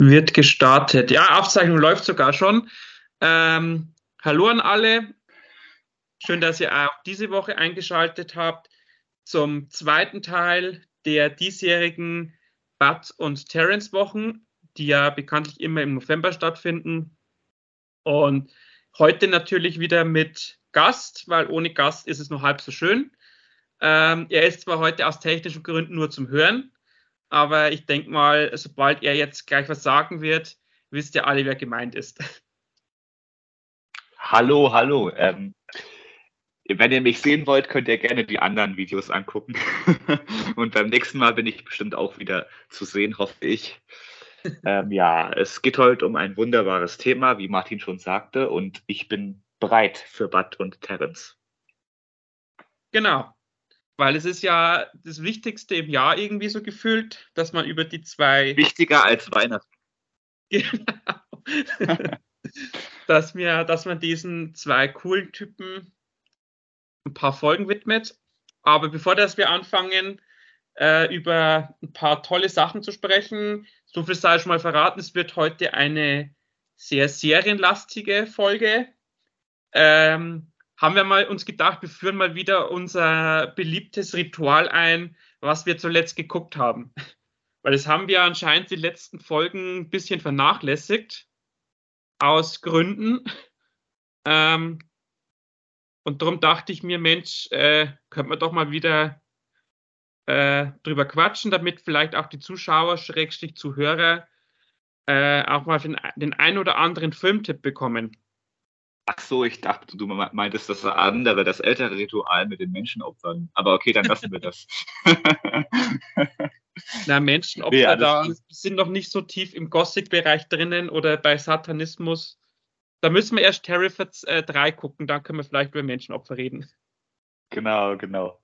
Wird gestartet. Ja, Aufzeichnung läuft sogar schon. Ähm, hallo an alle. Schön, dass ihr auch diese Woche eingeschaltet habt zum zweiten Teil der diesjährigen Bud und Terence Wochen, die ja bekanntlich immer im November stattfinden. Und heute natürlich wieder mit Gast, weil ohne Gast ist es nur halb so schön. Ähm, er ist zwar heute aus technischen Gründen nur zum Hören, aber ich denke mal, sobald er jetzt gleich was sagen wird, wisst ihr alle, wer gemeint ist. Hallo, hallo. Ähm, wenn ihr mich sehen wollt, könnt ihr gerne die anderen Videos angucken. Und beim nächsten Mal bin ich bestimmt auch wieder zu sehen, hoffe ich. Ähm, ja, es geht heute um ein wunderbares Thema, wie Martin schon sagte, und ich bin bereit für Bud und Terence. Genau. Weil es ist ja das Wichtigste im Jahr irgendwie so gefühlt, dass man über die zwei. Wichtiger als Weihnachten. Genau. dass, wir, dass man diesen zwei coolen Typen ein paar Folgen widmet. Aber bevor das wir anfangen, äh, über ein paar tolle Sachen zu sprechen, so viel sei schon mal verraten, es wird heute eine sehr serienlastige Folge. Ähm, haben wir mal uns gedacht, wir führen mal wieder unser beliebtes Ritual ein, was wir zuletzt geguckt haben. Weil das haben wir anscheinend die letzten Folgen ein bisschen vernachlässigt. Aus Gründen. Ähm, und darum dachte ich mir, Mensch, äh, könnte man doch mal wieder äh, drüber quatschen, damit vielleicht auch die Zuschauer, Schrägstrich Zuhörer, äh, auch mal den, den ein oder anderen Filmtipp bekommen. Ach so, ich dachte, du meintest das andere, das ältere Ritual mit den Menschenopfern. Aber okay, dann lassen wir das. Na, Menschenopfer nee, da sind noch nicht so tief im Gothic-Bereich drinnen oder bei Satanismus. Da müssen wir erst Terrified äh, 3 gucken, dann können wir vielleicht über Menschenopfer reden. Genau, genau.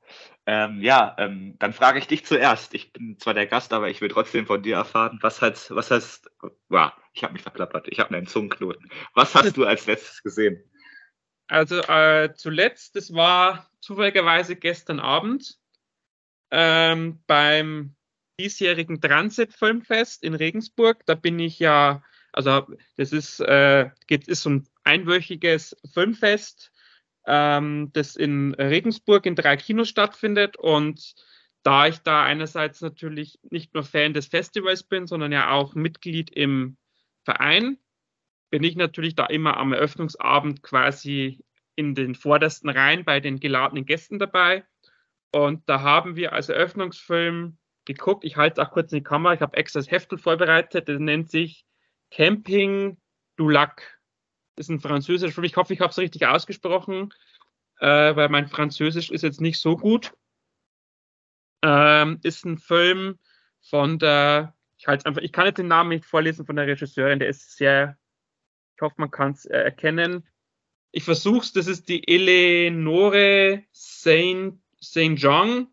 Ähm, ja, ähm, dann frage ich dich zuerst. Ich bin zwar der Gast, aber ich will trotzdem von dir erfahren, was hat, was heißt, wow, ich habe mich verklappert, ich habe einen Zungenknoten. Was hast du als letztes gesehen? Also äh, zuletzt, das war zufälligerweise gestern Abend ähm, beim diesjährigen Transit Filmfest in Regensburg. Da bin ich ja, also das ist, äh, geht, ist so ein einwöchiges Filmfest ähm, das in Regensburg in drei Kinos stattfindet. Und da ich da einerseits natürlich nicht nur Fan des Festivals bin, sondern ja auch Mitglied im Verein, bin ich natürlich da immer am Eröffnungsabend quasi in den vordersten Reihen bei den geladenen Gästen dabei. Und da haben wir als Eröffnungsfilm geguckt. Ich halte auch kurz in die Kamera. Ich habe extra das Heftel vorbereitet. Das nennt sich Camping du Lac ist ein französischer Film. Ich hoffe, ich habe es richtig ausgesprochen, äh, weil mein Französisch ist jetzt nicht so gut. Ähm, ist ein Film von der, ich halte einfach, ich kann jetzt den Namen nicht vorlesen von der Regisseurin, der ist sehr, ich hoffe, man kann es äh, erkennen. Ich versuche es, das ist die Eleonore Saint, Saint Jean,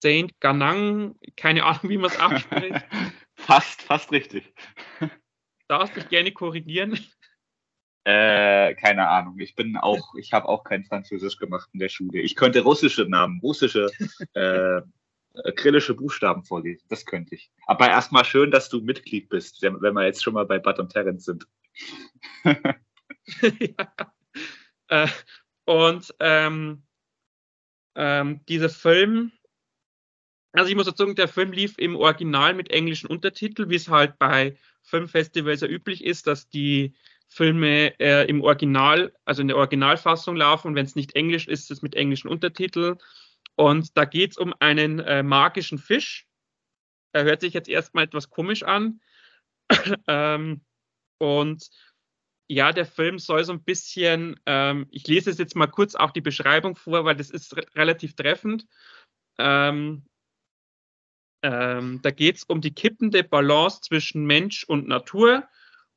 Saint Ganang, keine Ahnung, wie man es ausspricht. fast, fast richtig. Darfst dich gerne korrigieren. Äh, keine Ahnung. Ich bin auch, ich habe auch kein Französisch gemacht in der Schule. Ich könnte russische Namen, russische, äh, krillische Buchstaben vorlesen. Das könnte ich. Aber erstmal schön, dass du Mitglied bist, wenn wir jetzt schon mal bei Bud und Terence sind. ja. Äh, und ähm, ähm, dieser Film, also ich muss dazu sagen, der Film lief im Original mit englischen Untertiteln, wie es halt bei Filmfestivals ja üblich ist, dass die Filme äh, im Original, also in der Originalfassung laufen. Und wenn es nicht Englisch ist, ist es mit englischen Untertiteln. Und da geht es um einen äh, magischen Fisch. Er hört sich jetzt erstmal etwas komisch an. ähm, und ja, der Film soll so ein bisschen, ähm, ich lese es jetzt mal kurz auch die Beschreibung vor, weil das ist re relativ treffend. Ähm, ähm, da geht es um die kippende Balance zwischen Mensch und Natur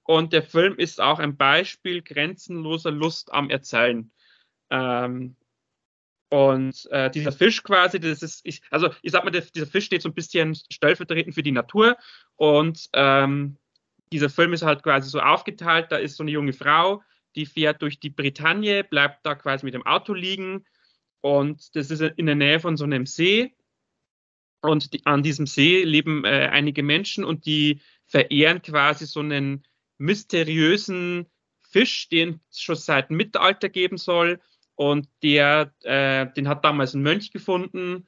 und der Film ist auch ein Beispiel grenzenloser Lust am Erzählen. Ähm, und äh, dieser Fisch quasi, das ist, ich, also ich sag mal, der, dieser Fisch steht so ein bisschen stellvertretend für die Natur. Und ähm, dieser Film ist halt quasi so aufgeteilt. Da ist so eine junge Frau, die fährt durch die Bretagne, bleibt da quasi mit dem Auto liegen. Und das ist in der Nähe von so einem See. Und die, an diesem See leben äh, einige Menschen und die verehren quasi so einen mysteriösen Fisch, den es schon seit Mittelalter geben soll. Und der, äh, den hat damals ein Mönch gefunden.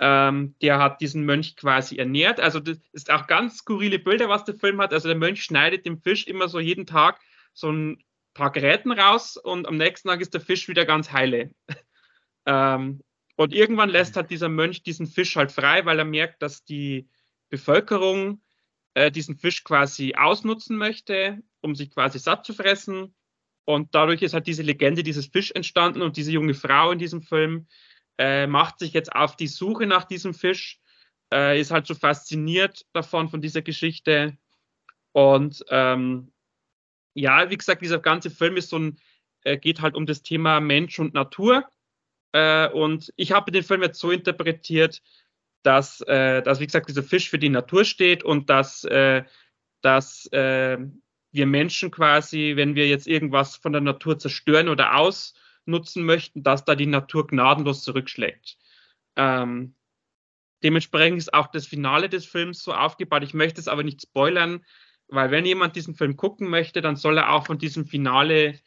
Ähm, der hat diesen Mönch quasi ernährt. Also das ist auch ganz skurrile Bilder, was der Film hat. Also der Mönch schneidet dem Fisch immer so jeden Tag so ein paar Geräten raus und am nächsten Tag ist der Fisch wieder ganz heile. ähm, und irgendwann lässt halt dieser Mönch diesen Fisch halt frei, weil er merkt, dass die Bevölkerung äh, diesen Fisch quasi ausnutzen möchte, um sich quasi satt zu fressen. Und dadurch ist halt diese Legende dieses Fisch entstanden und diese junge Frau in diesem Film äh, macht sich jetzt auf die Suche nach diesem Fisch, äh, ist halt so fasziniert davon, von dieser Geschichte. Und ähm, ja, wie gesagt, dieser ganze Film ist so ein, äh, geht halt um das Thema Mensch und Natur. Äh, und ich habe den Film jetzt so interpretiert, dass, äh, dass, wie gesagt, dieser Fisch für die Natur steht und dass, äh, dass wir Menschen quasi, wenn wir jetzt irgendwas von der Natur zerstören oder ausnutzen möchten, dass da die Natur gnadenlos zurückschlägt. Ähm, dementsprechend ist auch das Finale des Films so aufgebaut. Ich möchte es aber nicht spoilern, weil wenn jemand diesen Film gucken möchte, dann soll er auch von diesem Finale,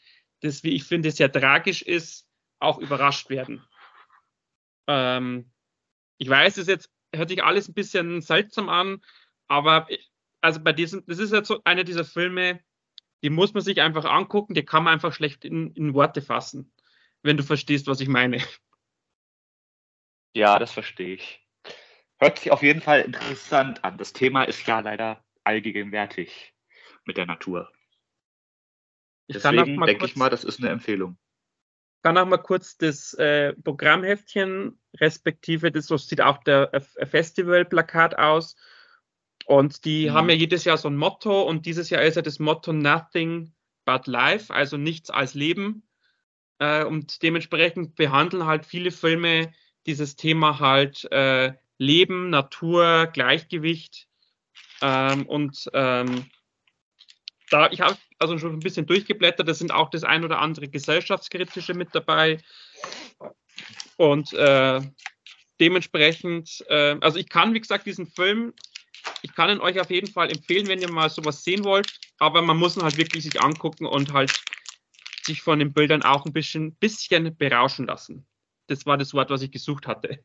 das, wie ich finde, sehr tragisch ist, auch überrascht werden. Ähm, ich weiß, es jetzt hört sich alles ein bisschen seltsam an, aber also bei diesem, das ist jetzt so einer dieser Filme, die muss man sich einfach angucken, die kann man einfach schlecht in, in Worte fassen, wenn du verstehst, was ich meine. Ja, das verstehe ich. Hört sich auf jeden Fall interessant an. Das Thema ist ja leider allgegenwärtig mit der Natur. Ich Deswegen denke ich mal, das ist eine Empfehlung. Ich kann auch mal kurz das äh, Programmheftchen, respektive das so sieht auch der äh, Festivalplakat aus. Und die mhm. haben ja jedes Jahr so ein Motto und dieses Jahr ist ja das Motto Nothing but Life, also nichts als Leben. Äh, und dementsprechend behandeln halt viele Filme dieses Thema halt äh, Leben, Natur, Gleichgewicht ähm, und ähm, da, ich habe also schon ein bisschen durchgeblättert, da sind auch das ein oder andere gesellschaftskritische mit dabei. Und äh, dementsprechend, äh, also ich kann, wie gesagt, diesen Film, ich kann ihn euch auf jeden Fall empfehlen, wenn ihr mal sowas sehen wollt, aber man muss ihn halt wirklich sich angucken und halt sich von den Bildern auch ein bisschen, bisschen berauschen lassen. Das war das Wort, was ich gesucht hatte.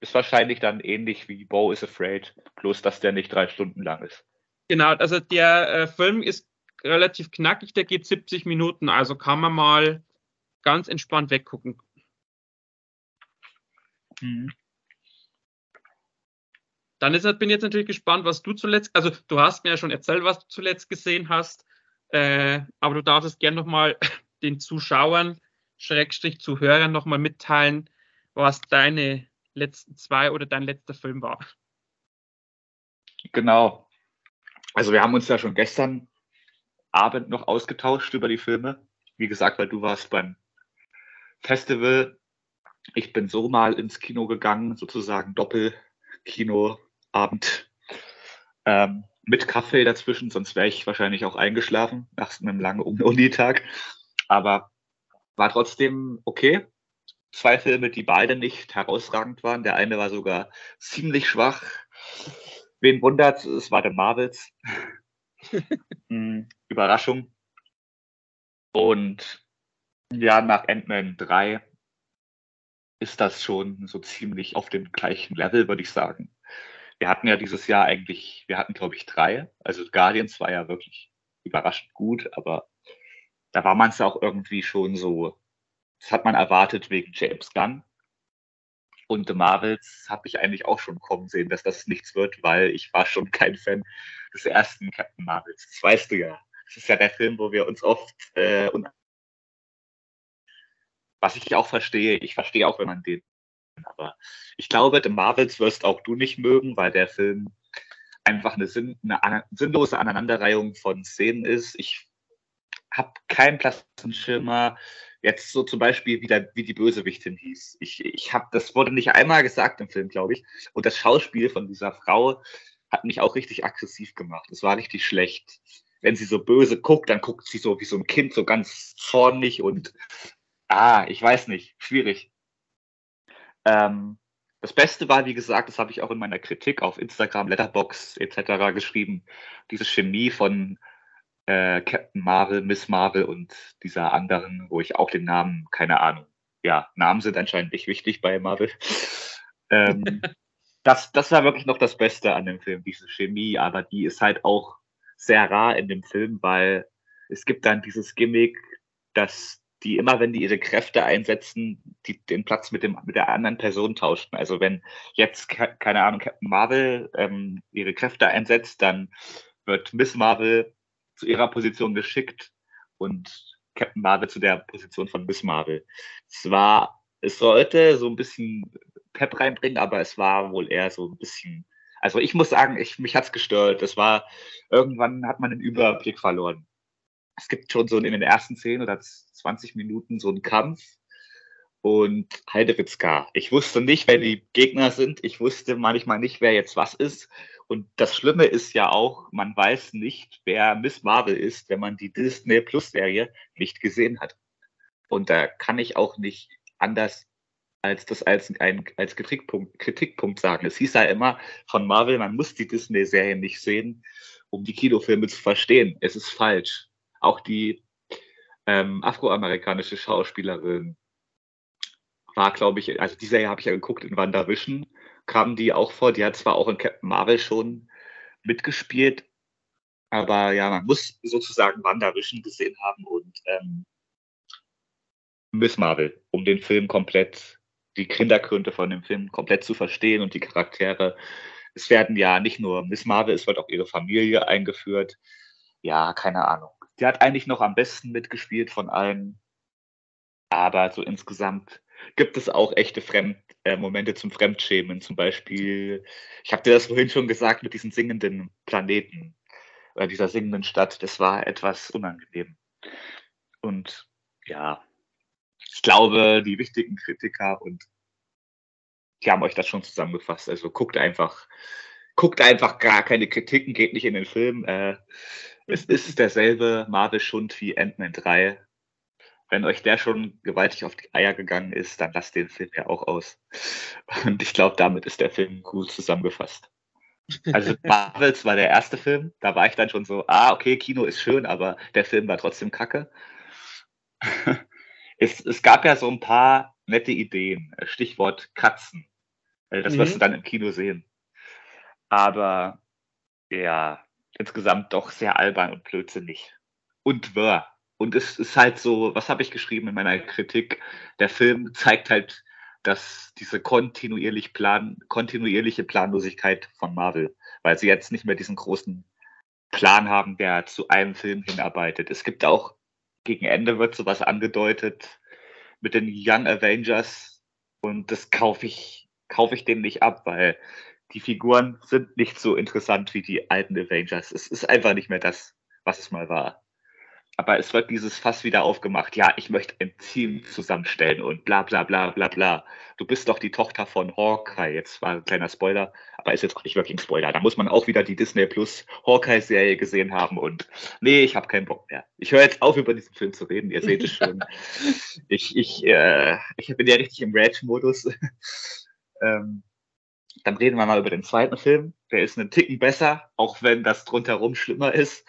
Ist wahrscheinlich dann ähnlich wie Bo is Afraid, bloß dass der nicht drei Stunden lang ist. Genau, also der äh, Film ist relativ knackig, der geht 70 Minuten, also kann man mal ganz entspannt weggucken. Mhm. Dann ist, bin ich jetzt natürlich gespannt, was du zuletzt, also du hast mir ja schon erzählt, was du zuletzt gesehen hast, äh, aber du darfst gerne nochmal den Zuschauern, Schrägstrich Zuhörern nochmal mitteilen, was deine letzten zwei oder dein letzter Film war. Genau. Also wir haben uns ja schon gestern Abend noch ausgetauscht über die Filme. Wie gesagt, weil du warst beim Festival. Ich bin so mal ins Kino gegangen, sozusagen Doppelkinoabend ähm, mit Kaffee dazwischen, sonst wäre ich wahrscheinlich auch eingeschlafen nach einem langen Unitag. Aber war trotzdem okay zwei Filme, die beide nicht herausragend waren. Der eine war sogar ziemlich schwach. Wen wundert, es war der Marvels. hm, Überraschung. Und ja, nach Ant-Man 3 ist das schon so ziemlich auf dem gleichen Level, würde ich sagen. Wir hatten ja dieses Jahr eigentlich, wir hatten glaube ich drei. Also Guardians war ja wirklich überraschend gut, aber da war man es auch irgendwie schon so das hat man erwartet wegen James Gunn. Und The Marvels habe ich eigentlich auch schon kommen sehen, dass das nichts wird, weil ich war schon kein Fan des ersten Captain Marvels. Das weißt du ja. Das ist ja der Film, wo wir uns oft äh, was ich auch verstehe, ich verstehe auch, wenn man den. Aber ich glaube, The Marvels wirst auch du nicht mögen, weil der Film einfach eine, sinn, eine sinnlose Aneinanderreihung von Szenen ist. Ich habe keinen Plassenschimmer, Jetzt so zum Beispiel, wie, der, wie die Bösewichtin hieß. Ich, ich habe, das wurde nicht einmal gesagt im Film, glaube ich. Und das Schauspiel von dieser Frau hat mich auch richtig aggressiv gemacht. Es war richtig schlecht. Wenn sie so böse guckt, dann guckt sie so wie so ein Kind, so ganz zornig und ah, ich weiß nicht, schwierig. Ähm, das Beste war, wie gesagt, das habe ich auch in meiner Kritik auf Instagram, Letterbox etc. geschrieben, diese Chemie von äh, Captain Marvel, Miss Marvel und dieser anderen, wo ich auch den Namen, keine Ahnung. Ja, Namen sind anscheinend nicht wichtig bei Marvel. ähm, das, das war wirklich noch das Beste an dem Film, diese Chemie, aber die ist halt auch sehr rar in dem Film, weil es gibt dann dieses Gimmick, dass die immer, wenn die ihre Kräfte einsetzen, die den Platz mit dem mit der anderen Person tauschten. Also wenn jetzt keine Ahnung Captain Marvel ähm, ihre Kräfte einsetzt, dann wird Miss Marvel zu ihrer Position geschickt und Captain Marvel zu der Position von Miss Marvel. Es war, es sollte so ein bisschen Pep reinbringen, aber es war wohl eher so ein bisschen. Also ich muss sagen, ich, mich hat's gestört. Es war, irgendwann hat man den Überblick verloren es gibt schon so in den ersten 10 oder 20 Minuten so einen Kampf und Heidewitzka. Ich wusste nicht, wer die Gegner sind. Ich wusste manchmal nicht, wer jetzt was ist. Und das Schlimme ist ja auch, man weiß nicht, wer Miss Marvel ist, wenn man die Disney Plus Serie nicht gesehen hat. Und da kann ich auch nicht anders als das als ein als Kritikpunkt, Kritikpunkt sagen. Es hieß ja immer von Marvel, man muss die Disney-Serie nicht sehen, um die Kinofilme zu verstehen. Es ist falsch. Auch die ähm, afroamerikanische Schauspielerin war, glaube ich, also die Serie habe ich ja geguckt in WandaVision, kam die auch vor. Die hat zwar auch in Captain Marvel schon mitgespielt, aber ja, man muss sozusagen WandaVision gesehen haben und ähm, Miss Marvel, um den Film komplett, die Kindergründe von dem Film komplett zu verstehen und die Charaktere. Es werden ja nicht nur Miss Marvel, es wird auch ihre Familie eingeführt. Ja, keine Ahnung. Die hat eigentlich noch am besten mitgespielt von allen. Aber so insgesamt gibt es auch echte Fremd äh, Momente zum Fremdschämen. Zum Beispiel, ich habe dir das vorhin schon gesagt mit diesen singenden Planeten oder dieser singenden Stadt. Das war etwas unangenehm. Und ja, ich glaube, die wichtigen Kritiker und die haben euch das schon zusammengefasst. Also guckt einfach, guckt einfach gar keine Kritiken, geht nicht in den Film. Äh, es ist derselbe Marvel-Schund wie Ant-Man 3. Wenn euch der schon gewaltig auf die Eier gegangen ist, dann lasst den Film ja auch aus. Und ich glaube, damit ist der Film gut zusammengefasst. Also Marvels war der erste Film, da war ich dann schon so, ah, okay, Kino ist schön, aber der Film war trotzdem kacke. es, es gab ja so ein paar nette Ideen, Stichwort Katzen. Äh, das mhm. wirst du dann im Kino sehen. Aber ja, insgesamt doch sehr albern und blödsinnig. Und wirr. Und es ist halt so, was habe ich geschrieben in meiner Kritik? Der Film zeigt halt, dass diese kontinuierlich plan, kontinuierliche Planlosigkeit von Marvel, weil sie jetzt nicht mehr diesen großen Plan haben, der zu einem Film hinarbeitet. Es gibt auch gegen Ende wird sowas angedeutet mit den Young Avengers und das kaufe ich kaufe ich denen nicht ab, weil die Figuren sind nicht so interessant wie die alten Avengers. Es ist einfach nicht mehr das, was es mal war. Aber es wird dieses Fass wieder aufgemacht. Ja, ich möchte ein Team zusammenstellen und bla bla bla bla bla. Du bist doch die Tochter von Hawkeye. Jetzt war ein kleiner Spoiler, aber ist jetzt auch nicht wirklich ein Spoiler. Da muss man auch wieder die Disney Plus Hawkeye-Serie gesehen haben und nee, ich habe keinen Bock mehr. Ich höre jetzt auf, über diesen Film zu reden. Ihr seht es schon. ich, ich, äh, ich bin ja richtig im Rage-Modus. ähm, dann reden wir mal über den zweiten Film. Der ist einen Ticken besser, auch wenn das drumherum schlimmer ist.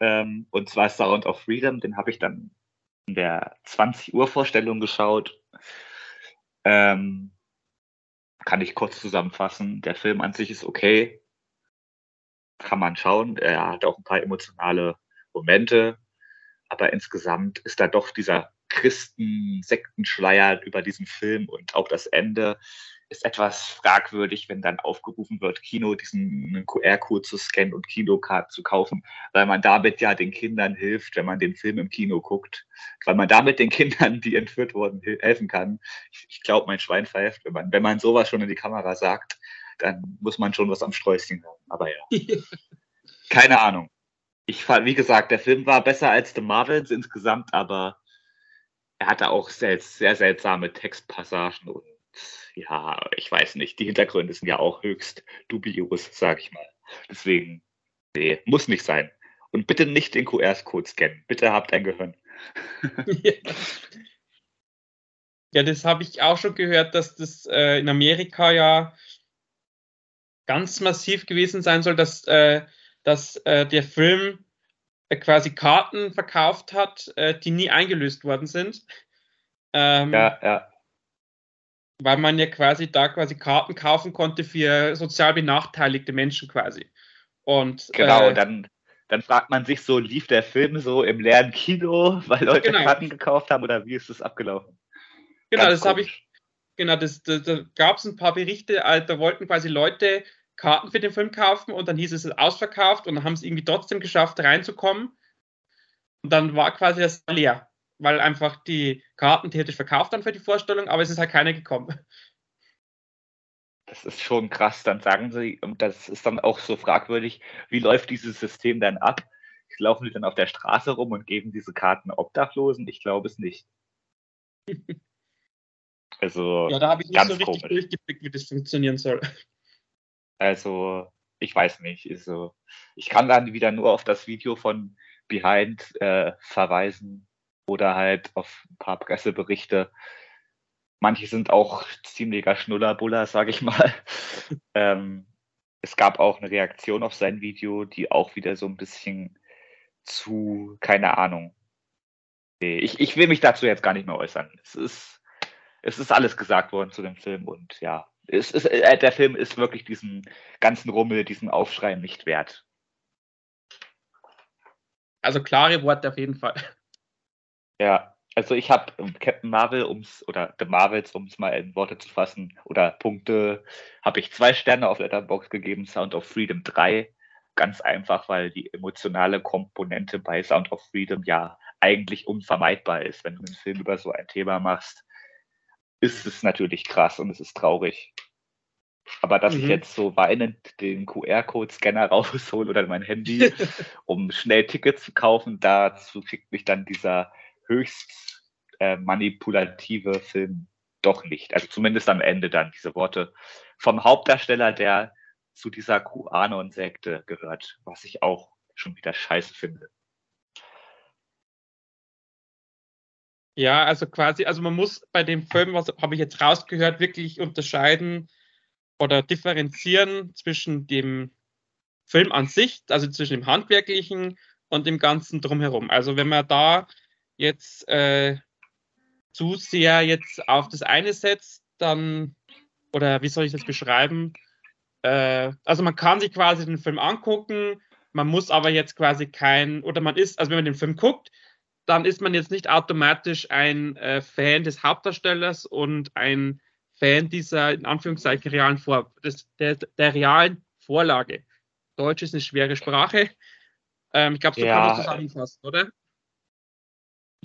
Ähm, und zwar Sound of Freedom. Den habe ich dann in der 20 Uhr Vorstellung geschaut. Ähm, kann ich kurz zusammenfassen. Der Film an sich ist okay. Kann man schauen. Er hat auch ein paar emotionale Momente. Aber insgesamt ist da doch dieser Christen-Sektenschleier über diesen Film und auch das Ende ist etwas fragwürdig, wenn dann aufgerufen wird, Kino diesen QR-Code zu scannen und Kinocard zu kaufen, weil man damit ja den Kindern hilft, wenn man den Film im Kino guckt, weil man damit den Kindern, die entführt wurden, helfen kann. Ich, ich glaube, mein Schwein pfeift, wenn man, wenn man sowas schon in die Kamera sagt, dann muss man schon was am Sträußchen haben. Aber ja. Keine Ahnung. Ich fand, wie gesagt, der Film war besser als The Marvels insgesamt, aber er hatte auch sehr, sehr seltsame Textpassagen und ja, ich weiß nicht, die Hintergründe sind ja auch höchst dubios, sag ich mal. Deswegen, nee, muss nicht sein. Und bitte nicht den QR-Code scannen. Bitte habt ein Gehirn. ja. Ja, das habe ich auch schon gehört, dass das äh, in Amerika ja ganz massiv gewesen sein soll, dass, äh, dass äh, der Film äh, quasi Karten verkauft hat, äh, die nie eingelöst worden sind. Ähm, ja, ja. Weil man ja quasi da quasi Karten kaufen konnte für sozial benachteiligte Menschen quasi. Und, genau, äh, dann, dann fragt man sich so, lief der Film so im leeren Kino, weil Leute genau. Karten gekauft haben oder wie ist das abgelaufen? Genau, Ganz das habe ich, genau, das, das, da gab es ein paar Berichte, da wollten quasi Leute Karten für den Film kaufen und dann hieß es, es ausverkauft und dann haben es irgendwie trotzdem geschafft, reinzukommen. Und dann war quasi das leer, weil einfach die Karten theoretisch verkauft dann für die Vorstellung, aber es ist halt keiner gekommen. Das ist schon krass, dann sagen sie, und das ist dann auch so fragwürdig, wie läuft dieses System dann ab? Laufen die dann auf der Straße rum und geben diese Karten Obdachlosen? Ich glaube es nicht. Also, ja, da habe ich nicht so richtig komisch. durchgeblickt, wie das funktionieren soll. Also, ich weiß nicht. Also, ich kann dann wieder nur auf das Video von Behind äh, verweisen oder halt auf ein paar Presseberichte. Manche sind auch ziemlicher Schnullerbuller, sage ich mal. ähm, es gab auch eine Reaktion auf sein Video, die auch wieder so ein bisschen zu, keine Ahnung. Ich, ich will mich dazu jetzt gar nicht mehr äußern. Es ist, es ist alles gesagt worden zu dem Film und ja, es ist, äh, der Film ist wirklich diesen ganzen Rummel, diesen Aufschrei nicht wert. Also klare Worte auf jeden Fall. Ja, also ich habe Captain Marvel, ums oder The Marvels, um es mal in Worte zu fassen, oder Punkte, habe ich zwei Sterne auf Letterbox gegeben, Sound of Freedom 3. Ganz einfach, weil die emotionale Komponente bei Sound of Freedom ja eigentlich unvermeidbar ist, wenn du einen Film über so ein Thema machst ist es natürlich krass und es ist traurig. Aber dass mhm. ich jetzt so weinend den QR-Code-Scanner raushole oder mein Handy, um schnell Tickets zu kaufen, dazu schickt mich dann dieser höchst äh, manipulative Film doch nicht. Also zumindest am Ende dann diese Worte vom Hauptdarsteller, der zu dieser QAnon-Sekte gehört, was ich auch schon wieder scheiße finde. Ja, also quasi, also man muss bei dem Film, was habe ich jetzt rausgehört, wirklich unterscheiden oder differenzieren zwischen dem Film an sich, also zwischen dem handwerklichen und dem ganzen drumherum. Also wenn man da jetzt äh, zu sehr jetzt auf das eine setzt, dann, oder wie soll ich das beschreiben? Äh, also man kann sich quasi den Film angucken, man muss aber jetzt quasi kein, oder man ist, also wenn man den Film guckt, dann ist man jetzt nicht automatisch ein äh, Fan des Hauptdarstellers und ein Fan dieser in Anführungszeichen realen Vor des, der, der realen Vorlage. Deutsch ist eine schwere Sprache. Ähm, ich glaube, so ja, kann man zusammenfassen, oder?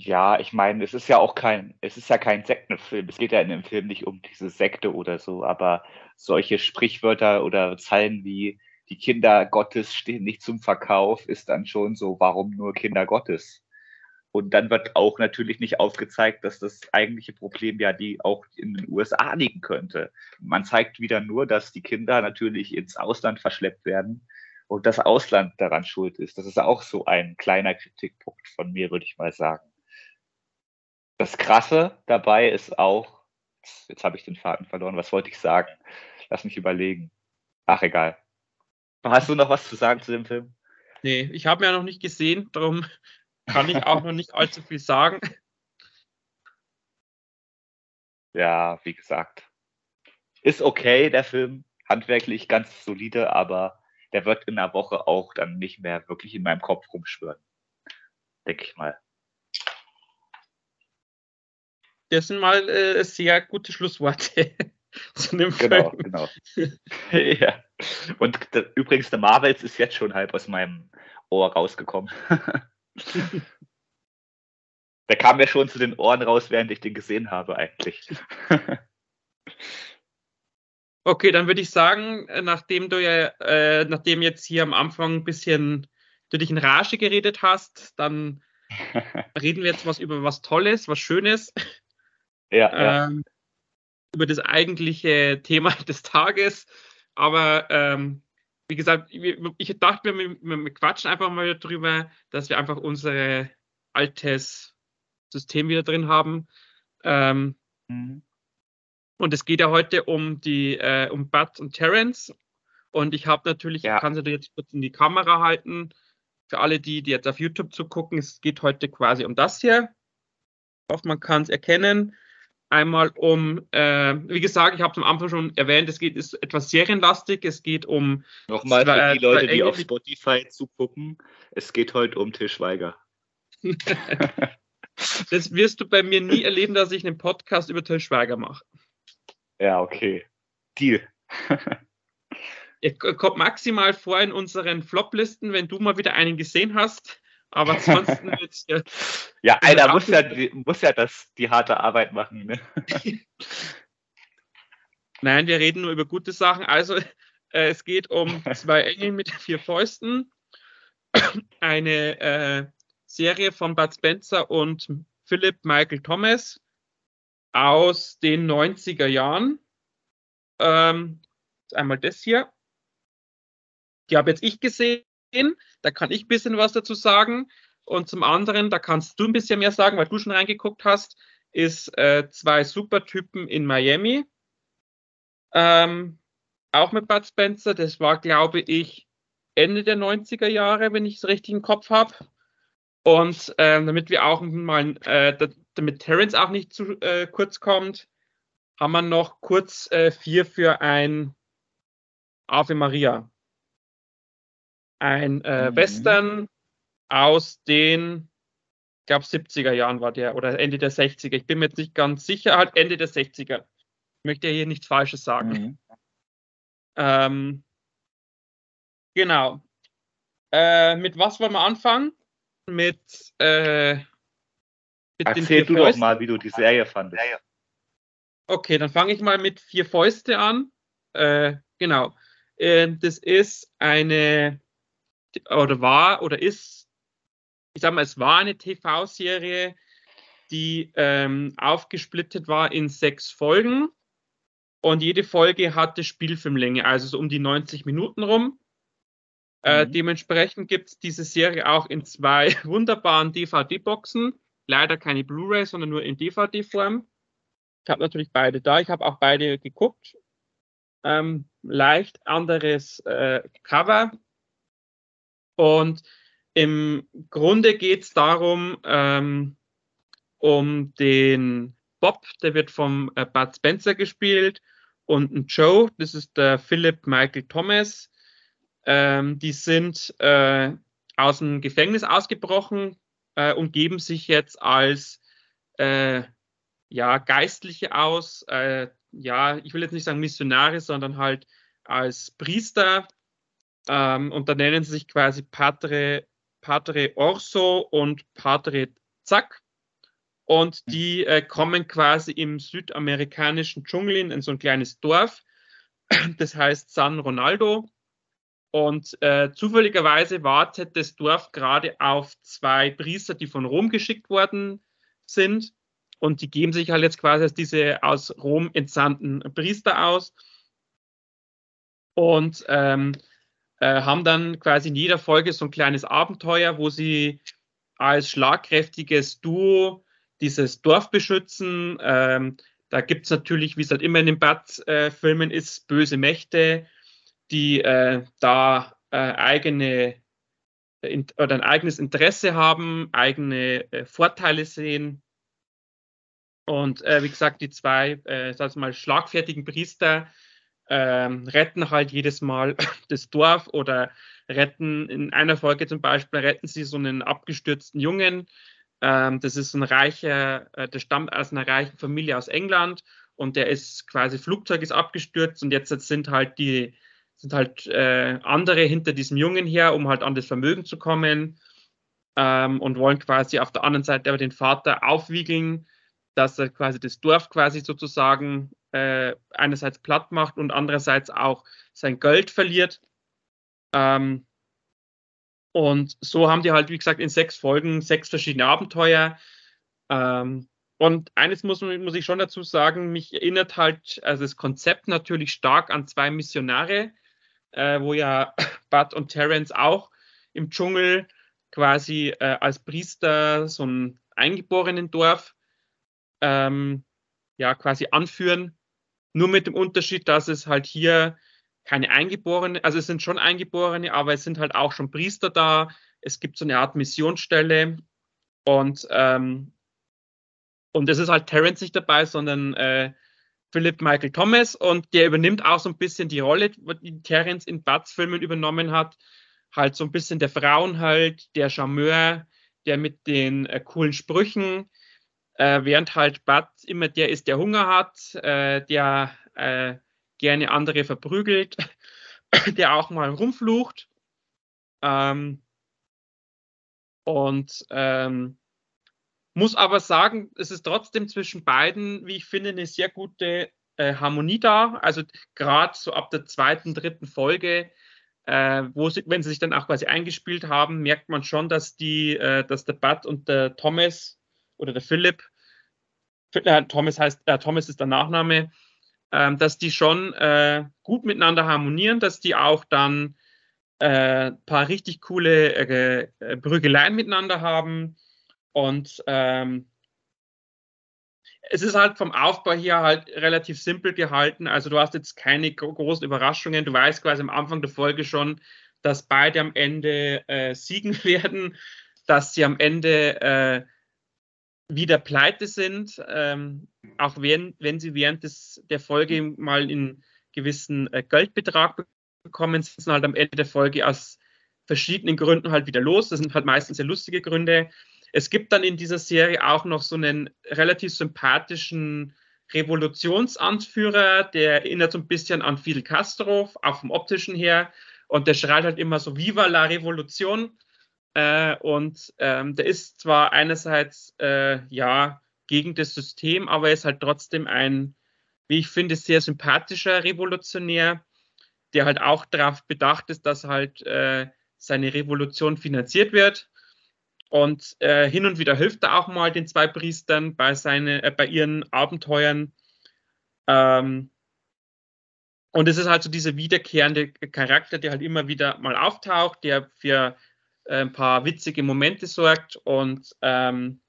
Ja, ich meine, es ist ja auch kein, es ist ja kein Sektenfilm. Es geht ja in dem Film nicht um diese Sekte oder so, aber solche Sprichwörter oder Zeilen wie die Kinder Gottes stehen nicht zum Verkauf, ist dann schon so, warum nur Kinder Gottes? Und dann wird auch natürlich nicht aufgezeigt, dass das eigentliche Problem ja die auch in den USA liegen könnte. Man zeigt wieder nur, dass die Kinder natürlich ins Ausland verschleppt werden und das Ausland daran schuld ist. Das ist auch so ein kleiner Kritikpunkt von mir, würde ich mal sagen. Das Krasse dabei ist auch, jetzt habe ich den Faden verloren, was wollte ich sagen? Lass mich überlegen. Ach, egal. Hast du noch was zu sagen zu dem Film? Nee, ich habe ihn ja noch nicht gesehen, darum kann ich auch noch nicht allzu viel sagen. Ja, wie gesagt. Ist okay, der Film. Handwerklich ganz solide, aber der wird in einer Woche auch dann nicht mehr wirklich in meinem Kopf rumschwören. Denke ich mal. Das sind mal äh, sehr gute Schlussworte zu dem genau, Film. Genau, genau. ja. Und der, übrigens, der Marvels ist jetzt schon halb aus meinem Ohr rausgekommen. Der kam mir schon zu den Ohren raus, während ich den gesehen habe, eigentlich. okay, dann würde ich sagen, äh, nachdem du ja, äh, nachdem jetzt hier am Anfang ein bisschen du dich in Rage geredet hast, dann reden wir jetzt was über was Tolles, was Schönes. Ja. Ähm, ja. Über das eigentliche Thema des Tages. Aber ähm, wie gesagt, ich dachte, wir, wir quatschen einfach mal darüber, dass wir einfach unser altes System wieder drin haben. Ähm, Mhm. Und es geht ja heute um die äh, um Bud und Terence. Und ich habe natürlich, ja. ich kann sie jetzt kurz in die Kamera halten. Für alle, die, die jetzt auf YouTube zugucken, es geht heute quasi um das hier. Ich hoffe, man kann es erkennen. Einmal um, äh, wie gesagt, ich habe es am Anfang schon erwähnt, es geht ist etwas serienlastig. Es geht um. Nochmal für die Leute, die auf Spotify zugucken, es geht heute um Til Schweiger. das wirst du bei mir nie erleben, dass ich einen Podcast über Til Schweiger mache. Ja, okay. Deal. Er kommt maximal vor in unseren Floplisten, wenn du mal wieder einen gesehen hast. Aber ansonsten wird ja. Ja, einer muss ja, muss ja das, die harte Arbeit machen. Ne? Nein, wir reden nur über gute Sachen. Also, äh, es geht um zwei Engel mit vier Fäusten. Eine äh, Serie von Bud Spencer und Philip Michael Thomas aus den 90er Jahren. Ähm, einmal das hier. Die habe jetzt ich gesehen. Da kann ich ein bisschen was dazu sagen. Und zum anderen, da kannst du ein bisschen mehr sagen, weil du schon reingeguckt hast, ist äh, zwei Supertypen in Miami. Ähm, auch mit Bud Spencer. Das war, glaube ich, Ende der 90er Jahre, wenn ich es richtig im Kopf habe. Und ähm, damit wir auch mal, äh, damit Terence auch nicht zu äh, kurz kommt, haben wir noch kurz äh, vier für ein Ave Maria ein äh, mhm. Western aus den, ich glaube, 70er Jahren war der oder Ende der 60er. Ich bin mir jetzt nicht ganz sicher, halt Ende der 60er. Ich möchte hier nichts Falsches sagen. Mhm. Ähm, genau. Äh, mit was wollen wir anfangen? Mit, äh, mit Erzähl du doch mal, wie du die Serie fandest. Okay, dann fange ich mal mit Vier Fäuste an. Äh, genau. Äh, das ist eine oder war oder ist, ich sag mal, es war eine TV-Serie, die ähm, aufgesplittet war in sechs Folgen und jede Folge hatte Spielfilmlänge, also so um die 90 Minuten rum. Äh, mhm. dementsprechend gibt es diese Serie auch in zwei wunderbaren DVD-Boxen. Leider keine Blu-ray, sondern nur in DVD-Form. Ich habe natürlich beide da. Ich habe auch beide geguckt. Ähm, leicht anderes äh, Cover, und im Grunde geht es darum, ähm, um den Bob, der wird vom äh, Bud Spencer gespielt, und ein Joe, das ist der Philip Michael Thomas. Ähm, die sind äh, aus dem Gefängnis ausgebrochen äh, und geben sich jetzt als äh, ja, Geistliche aus. Äh, ja, ich will jetzt nicht sagen Missionare, sondern halt als Priester ähm, und da nennen sie sich quasi Padre, Padre Orso und Padre Zack. Und mhm. die äh, kommen quasi im südamerikanischen Dschungel in so ein kleines Dorf. Das heißt San Ronaldo. Und äh, zufälligerweise wartet das Dorf gerade auf zwei Priester, die von Rom geschickt worden sind. Und die geben sich halt jetzt quasi als diese aus Rom entsandten Priester aus. Und ähm, äh, haben dann quasi in jeder Folge so ein kleines Abenteuer, wo sie als schlagkräftiges Duo dieses Dorf beschützen. Ähm, da gibt es natürlich, wie es halt immer in den Bad-Filmen äh, ist, böse Mächte, die äh, da äh, eigene in, oder ein eigenes Interesse haben, eigene äh, Vorteile sehen. Und äh, wie gesagt, die zwei, äh, sag mal, schlagfertigen Priester ähm, retten halt jedes Mal das Dorf oder retten, in einer Folge zum Beispiel, retten sie so einen abgestürzten Jungen. Ähm, das ist ein reicher, äh, der stammt aus einer reichen Familie aus England und der ist quasi, Flugzeug ist abgestürzt und jetzt sind halt die, sind halt äh, andere hinter diesem Jungen her, um halt an das Vermögen zu kommen ähm, und wollen quasi auf der anderen Seite aber den Vater aufwiegeln, dass er quasi das Dorf quasi sozusagen äh, einerseits platt macht und andererseits auch sein Geld verliert. Ähm, und so haben die halt, wie gesagt, in sechs Folgen sechs verschiedene Abenteuer. Ähm, und eines muss, muss ich schon dazu sagen, mich erinnert halt, also das Konzept natürlich stark an zwei Missionare, äh, wo ja Bud und Terence auch im Dschungel quasi äh, als Priester so ein eingeborenen Dorf ähm, ja quasi anführen. Nur mit dem Unterschied, dass es halt hier keine Eingeborene, also es sind schon Eingeborene, aber es sind halt auch schon Priester da. Es gibt so eine Art Missionsstelle und ähm, und es ist halt Terence nicht dabei, sondern äh, Philip Michael Thomas und der übernimmt auch so ein bisschen die Rolle, die Terence in Butts Filmen übernommen hat. Halt so ein bisschen der Frauenhalt, der Charmeur, der mit den äh, coolen Sprüchen, äh, während halt Bud immer der ist, der Hunger hat, äh, der äh, gerne andere verprügelt, der auch mal rumflucht. Ähm, und ähm, muss aber sagen, es ist trotzdem zwischen beiden, wie ich finde, eine sehr gute äh, Harmonie da. Also gerade so ab der zweiten, dritten Folge, äh, wo sie, wenn sie sich dann auch quasi eingespielt haben, merkt man schon, dass die, äh, dass der Bud und der Thomas oder der Philipp, äh, Thomas heißt, äh, Thomas ist der Nachname, ähm, dass die schon äh, gut miteinander harmonieren, dass die auch dann äh, paar richtig coole äh, äh Brügeleien miteinander haben und ähm, es ist halt vom Aufbau her halt relativ simpel gehalten. Also du hast jetzt keine großen Überraschungen. Du weißt quasi am Anfang der Folge schon, dass beide am Ende äh, siegen werden, dass sie am Ende äh, wieder pleite sind, ähm, auch wenn, wenn sie während des, der Folge mal einen gewissen äh, Geldbetrag bekommen, sind sie halt am Ende der Folge aus verschiedenen Gründen halt wieder los. Das sind halt meistens sehr lustige Gründe. Es gibt dann in dieser Serie auch noch so einen relativ sympathischen Revolutionsanführer, der erinnert so ein bisschen an Fidel Castro, auch vom optischen her. Und der schreit halt immer so, Viva la Revolution. Äh, und ähm, der ist zwar einerseits, äh, ja, gegen das System, aber er ist halt trotzdem ein, wie ich finde, sehr sympathischer Revolutionär, der halt auch darauf bedacht ist, dass halt äh, seine Revolution finanziert wird. Und äh, hin und wieder hilft er auch mal den zwei Priestern bei, seine, äh, bei ihren Abenteuern. Ähm, und es ist halt so dieser wiederkehrende Charakter, der halt immer wieder mal auftaucht, der für ein paar witzige Momente sorgt. Und ähm,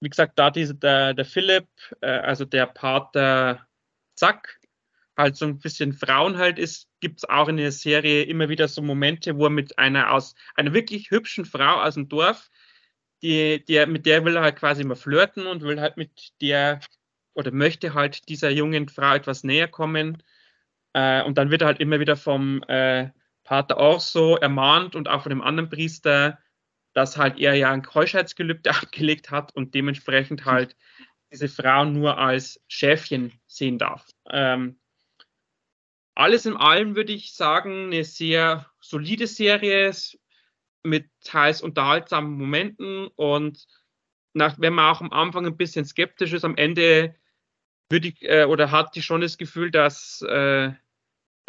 wie gesagt, da diese, der, der Philipp, äh, also der Pater Zack, halt so ein bisschen Frauen halt ist, gibt es auch in der Serie immer wieder so Momente, wo er mit einer aus einer wirklich hübschen Frau aus dem Dorf, die, der, mit der will er halt quasi immer flirten und will halt mit der oder möchte halt dieser jungen Frau etwas näher kommen. Äh, und dann wird er halt immer wieder vom äh, Pater Orso ermahnt und auch von dem anderen Priester, dass halt er ja ein Keuschheitsgelübde abgelegt hat und dementsprechend halt diese Frau nur als Schäfchen sehen darf. Ähm, alles in allem würde ich sagen, eine sehr solide Serie mit teils unterhaltsamen Momenten und nach, wenn man auch am Anfang ein bisschen skeptisch ist, am Ende würde ich äh, oder hat die schon das Gefühl, dass, äh,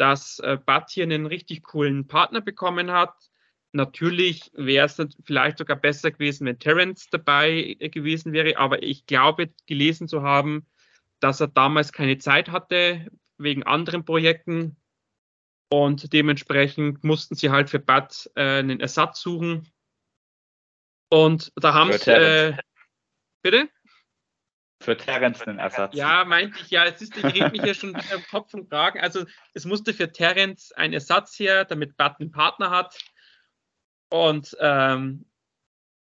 dass äh, Bud hier einen richtig coolen Partner bekommen hat. Natürlich wäre es vielleicht sogar besser gewesen, wenn Terence dabei äh, gewesen wäre, aber ich glaube gelesen zu haben, dass er damals keine Zeit hatte wegen anderen Projekten. Und dementsprechend mussten sie halt für Bud äh, einen Ersatz suchen. Und da haben sie. Äh, bitte? Für Terence einen Ersatz. Ja, meinte ich ja. Es ist, ich rede mich ja schon wieder im Kopf und Kragen. Also, es musste für Terence ein Ersatz her, damit Bud einen Partner hat. Und ähm,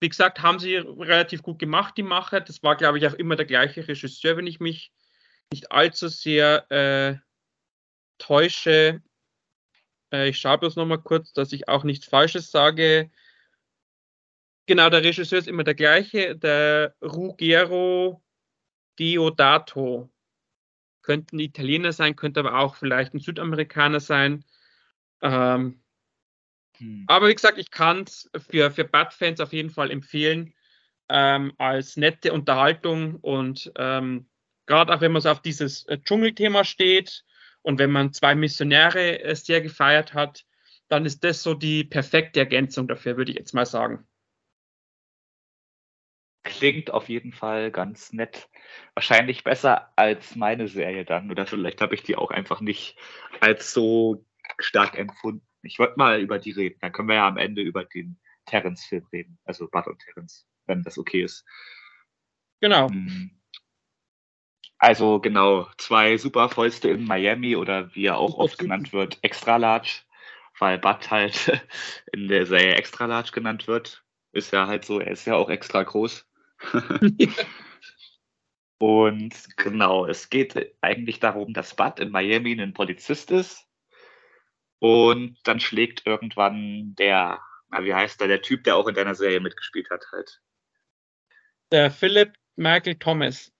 wie gesagt, haben sie relativ gut gemacht, die Macher. Das war, glaube ich, auch immer der gleiche Regisseur, wenn ich mich nicht allzu sehr äh, täusche. Äh, ich schaue bloß nochmal kurz, dass ich auch nichts Falsches sage. Genau, der Regisseur ist immer der gleiche, der Ruggero Diodato. Könnte ein Italiener sein, könnte aber auch vielleicht ein Südamerikaner sein. Ähm, hm. Aber wie gesagt, ich kann es für, für Bad-Fans auf jeden Fall empfehlen, ähm, als nette Unterhaltung und ähm, gerade auch wenn man so auf dieses äh, Dschungelthema steht und wenn man zwei Missionäre äh, sehr gefeiert hat, dann ist das so die perfekte Ergänzung dafür, würde ich jetzt mal sagen. Klingt auf jeden Fall ganz nett. Wahrscheinlich besser als meine Serie dann. Oder vielleicht habe ich die auch einfach nicht als so stark empfunden. Ich wollte mal über die reden. Dann können wir ja am Ende über den Terrence-Film reden. Also Bud und Terrence, wenn das okay ist. Genau. Hm. Also genau, zwei Superfäuste in Miami oder wie er auch oft genannt wird, Extra Large, weil Bud halt in der Serie Extra Large genannt wird. Ist ja halt so, er ist ja auch extra groß. Und genau, es geht eigentlich darum, dass Bud in Miami ein Polizist ist. Und dann schlägt irgendwann der, na, wie heißt der, der Typ, der auch in deiner Serie mitgespielt hat, halt. Der Philip Michael Thomas.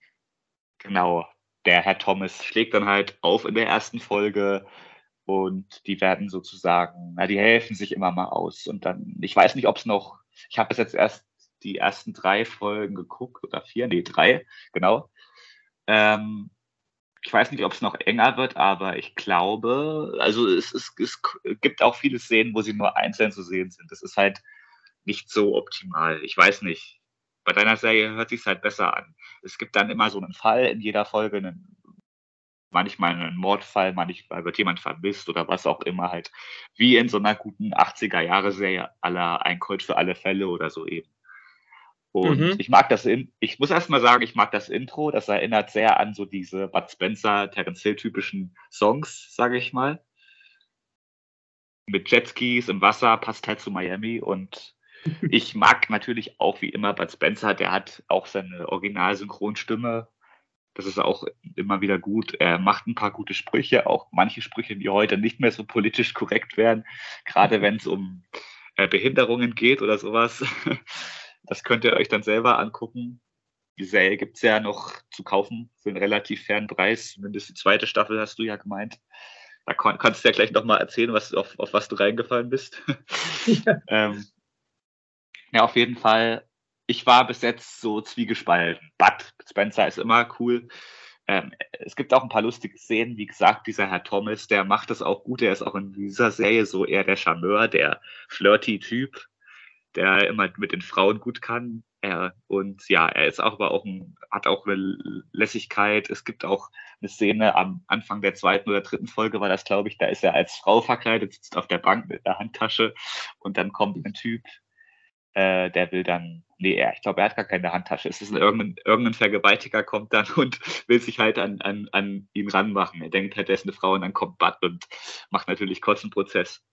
Genau, der Herr Thomas schlägt dann halt auf in der ersten Folge und die werden sozusagen, na, die helfen sich immer mal aus. Und dann, ich weiß nicht, ob es noch, ich habe bis jetzt erst die ersten drei Folgen geguckt oder vier, nee, drei, genau. Ähm, ich weiß nicht, ob es noch enger wird, aber ich glaube, also es, es, es gibt auch viele Szenen, wo sie nur einzeln zu sehen sind. Das ist halt nicht so optimal. Ich weiß nicht. Bei deiner Serie hört sich halt besser an. Es gibt dann immer so einen Fall in jeder Folge, einen, manchmal einen Mordfall, manchmal wird jemand vermisst oder was auch immer halt. Wie in so einer guten 80er-Jahre-Serie aller Ein Colt für alle Fälle oder so eben. Und mhm. ich mag das, in, ich muss erst mal sagen, ich mag das Intro. Das erinnert sehr an so diese Bud Spencer, Terence Hill typischen Songs, sage ich mal. Mit Jetskis im Wasser, passt halt zu Miami. Und ich mag natürlich auch wie immer Bud Spencer, der hat auch seine Original-Synchronstimme. Das ist auch immer wieder gut. Er macht ein paar gute Sprüche, auch manche Sprüche, die heute nicht mehr so politisch korrekt werden, gerade wenn es um äh, Behinderungen geht oder sowas. Das könnt ihr euch dann selber angucken. Die Serie gibt es ja noch zu kaufen für einen relativ fairen Preis. Zumindest die zweite Staffel hast du ja gemeint. Da kannst du ja gleich nochmal erzählen, was, auf, auf was du reingefallen bist. Ja. ähm, ja, auf jeden Fall. Ich war bis jetzt so zwiegespalten. Bud Spencer ist immer cool. Ähm, es gibt auch ein paar lustige Szenen. Wie gesagt, dieser Herr Thomas, der macht das auch gut. Er ist auch in dieser Serie so eher der Charmeur, der flirty Typ der immer mit den Frauen gut kann. Er, und ja, er ist auch aber auch ein, hat auch eine Lässigkeit. Es gibt auch eine Szene am Anfang der zweiten oder dritten Folge war das, glaube ich, da ist er als Frau verkleidet, sitzt auf der Bank mit der Handtasche und dann kommt ein Typ, äh, der will dann, nee, er, ich glaube, er hat gar keine Handtasche. Es ist ein, irgendein, irgendein Vergewaltiger kommt dann und will sich halt an, an, an ihn ranmachen. Er denkt halt, er ist eine Frau und dann kommt Bud und macht natürlich kurz einen Prozess.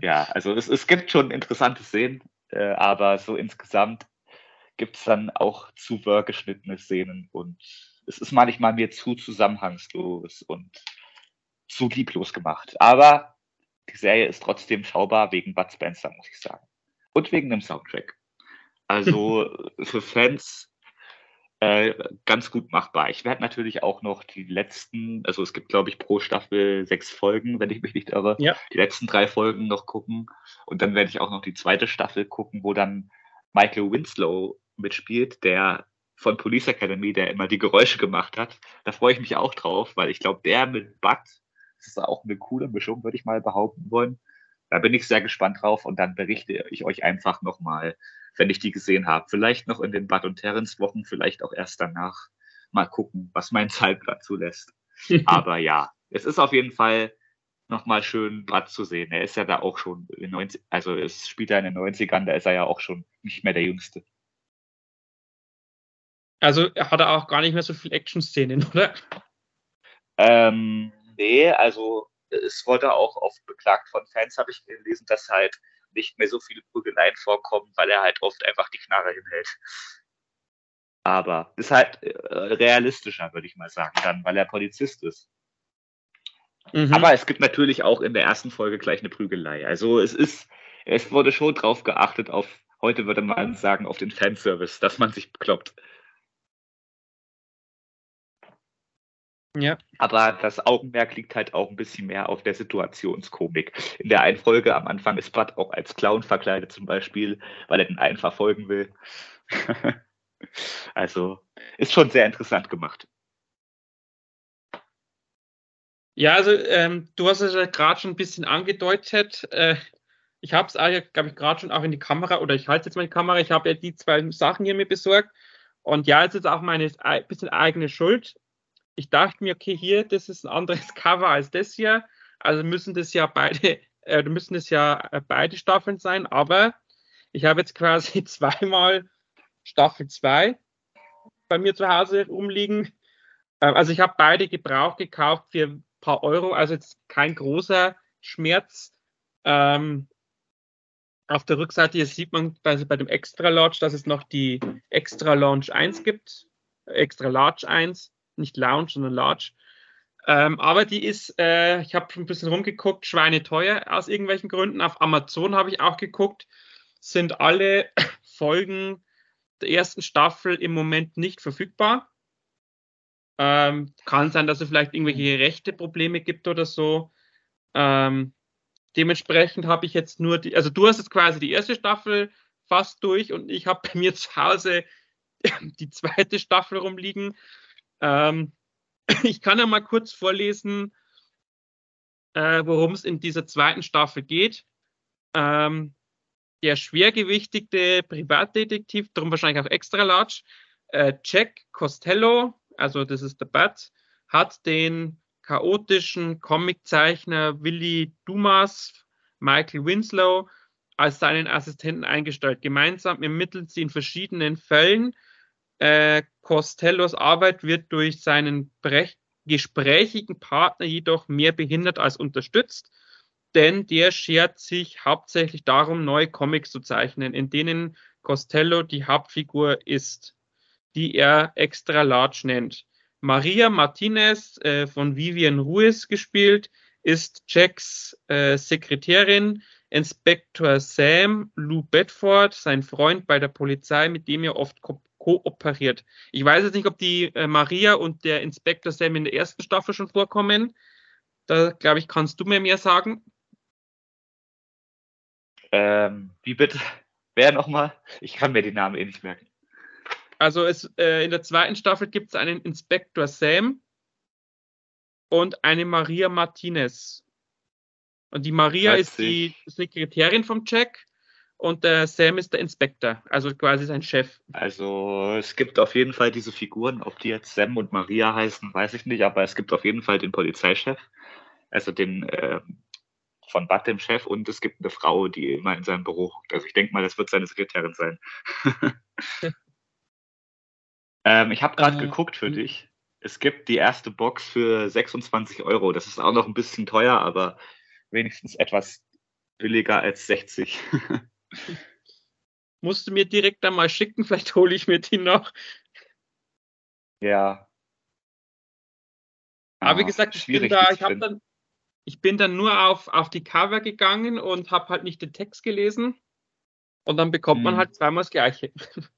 Ja, also es, es gibt schon interessante Szenen, äh, aber so insgesamt gibt es dann auch zu geschnittene Szenen und es ist manchmal mir zu zusammenhangslos und zu lieblos gemacht. Aber die Serie ist trotzdem schaubar wegen Bud Spencer, muss ich sagen. Und wegen dem Soundtrack. Also für Fans äh, ganz gut machbar. Ich werde natürlich auch noch die letzten, also es gibt, glaube ich, pro Staffel sechs Folgen, wenn ich mich nicht irre, ja. die letzten drei Folgen noch gucken. Und dann werde ich auch noch die zweite Staffel gucken, wo dann Michael Winslow mitspielt, der von Police Academy, der immer die Geräusche gemacht hat. Da freue ich mich auch drauf, weil ich glaube, der mit Bud, das ist auch eine coole Mischung, würde ich mal behaupten wollen. Da bin ich sehr gespannt drauf und dann berichte ich euch einfach nochmal, wenn ich die gesehen habe. Vielleicht noch in den Bud und Terrence Wochen, vielleicht auch erst danach. Mal gucken, was mein Zeitplan zulässt. Aber ja, es ist auf jeden Fall nochmal schön Bud zu sehen. Er ist ja da auch schon in 90, also es spielt er in den 90ern, da ist er ja auch schon nicht mehr der Jüngste. Also hat er auch gar nicht mehr so viel Action-Szenen, oder? Ähm, nee, also es wurde auch oft beklagt von Fans, habe ich gelesen, dass halt nicht mehr so viele Prügeleien vorkommen, weil er halt oft einfach die Knarre hinhält. Aber ist halt äh, realistischer, würde ich mal sagen, dann, weil er Polizist ist. Mhm. Aber es gibt natürlich auch in der ersten Folge gleich eine Prügelei. Also es ist, es wurde schon drauf geachtet, auf, heute würde man sagen, auf den Fanservice, dass man sich bekloppt. Ja. Aber das Augenmerk liegt halt auch ein bisschen mehr auf der Situationskomik. In der einen Folge am Anfang ist Bud auch als Clown verkleidet zum Beispiel, weil er den einen verfolgen will. also ist schon sehr interessant gemacht. Ja, also ähm, du hast es ja gerade schon ein bisschen angedeutet. Äh, ich habe es, glaube ich, gerade schon auch in die Kamera oder ich halte jetzt mal die Kamera. Ich habe ja die zwei Sachen hier mir besorgt. Und ja, es ist auch meine ein bisschen eigene Schuld ich dachte mir, okay, hier, das ist ein anderes Cover als das hier. Also müssen das ja beide, äh, müssen das ja äh, beide Staffeln sein, aber ich habe jetzt quasi zweimal Staffel 2 bei mir zu Hause rumliegen Ähm, also ich habe beide Gebrauch gekauft für ein paar Euro, also jetzt kein großer Schmerz. Ähm, auf der Rückseite sieht man bei, bei dem Extra Large, dass es noch die Extra Launch 1 gibt. Extra Large 1, nicht Lounge, sondern Large. Ähm, aber die ist, äh, ich habe ein bisschen rumgeguckt, schweineteuer aus irgendwelchen Gründen. Auf Amazon habe ich auch geguckt, sind alle Folgen der ersten Staffel im Moment nicht verfügbar. Ähm, kann sein, dass es vielleicht irgendwelche rechte Probleme gibt oder so. Ähm, dementsprechend habe ich jetzt nur die, also du hast jetzt quasi die erste Staffel fast durch und ich habe bei mir zu Hause die zweite Staffel rumliegen. Ähm, ich kann ja mal kurz vorlesen, äh, worum es in dieser zweiten Staffel geht. Ähm, der schwergewichtige Privatdetektiv, darum wahrscheinlich auch extra large, äh, Jack Costello, also das ist der Bat, hat den chaotischen Comiczeichner Willy Dumas, Michael Winslow, als seinen Assistenten eingestellt. Gemeinsam ermitteln sie in verschiedenen Fällen. Äh, Costellos Arbeit wird durch seinen gesprächigen Partner jedoch mehr behindert als unterstützt denn der schert sich hauptsächlich darum, neue Comics zu zeichnen, in denen Costello die Hauptfigur ist, die er extra large nennt. Maria Martinez äh, von Vivian Ruiz gespielt, ist Jacks äh, Sekretärin, Inspektor Sam Lou Bedford, sein Freund bei der Polizei, mit dem er oft ko kooperiert. Ich weiß jetzt nicht, ob die äh, Maria und der Inspektor Sam in der ersten Staffel schon vorkommen. Da glaube ich, kannst du mir mehr sagen. Ähm, wie bitte? Wer nochmal? Ich kann mir die Namen eh nicht merken. Also es, äh, in der zweiten Staffel gibt es einen Inspektor Sam und eine Maria Martinez. Und die Maria ist die Sekretärin vom Jack und der Sam ist der Inspektor, also quasi sein Chef. Also es gibt auf jeden Fall diese Figuren, ob die jetzt Sam und Maria heißen, weiß ich nicht, aber es gibt auf jeden Fall den Polizeichef, also den äh, von Bud, dem Chef, und es gibt eine Frau, die immer in seinem Büro guckt. Also ich denke mal, das wird seine Sekretärin sein. ähm, ich habe gerade äh, geguckt für dich. Es gibt die erste Box für 26 Euro. Das ist auch noch ein bisschen teuer, aber wenigstens etwas billiger als 60. Musst du mir direkt da mal schicken, vielleicht hole ich mir die noch. Ja. Aber wie gesagt, ich bin da, ich dann, ich bin dann nur auf, auf die Cover gegangen und habe halt nicht den Text gelesen. Und dann bekommt hm. man halt zweimal das Gleiche.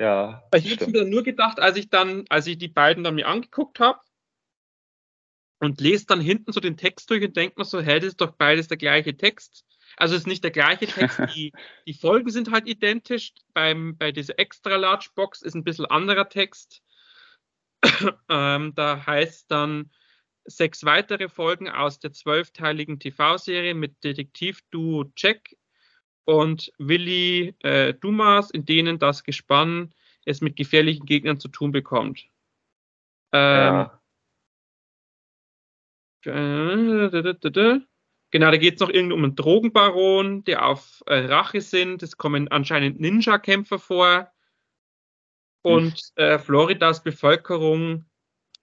Ja. Ich habe mir dann nur gedacht, als ich dann, als ich die beiden dann mir angeguckt habe und lese dann hinten so den Text durch und denke mir so, hey, das ist doch beides der gleiche Text. Also es ist nicht der gleiche Text, die, die Folgen sind halt identisch. Beim, bei dieser Extra Large Box ist ein bisschen anderer Text. ähm, da heißt dann sechs weitere Folgen aus der zwölfteiligen TV-Serie mit Detektiv-Duo Jack und Willy äh, Dumas, in denen das Gespann es mit gefährlichen Gegnern zu tun bekommt. Ähm, ja. Genau, da geht es noch irgendwie um einen Drogenbaron, der auf äh, Rache sind. Es kommen anscheinend Ninja-Kämpfer vor. Und äh, Floridas Bevölkerung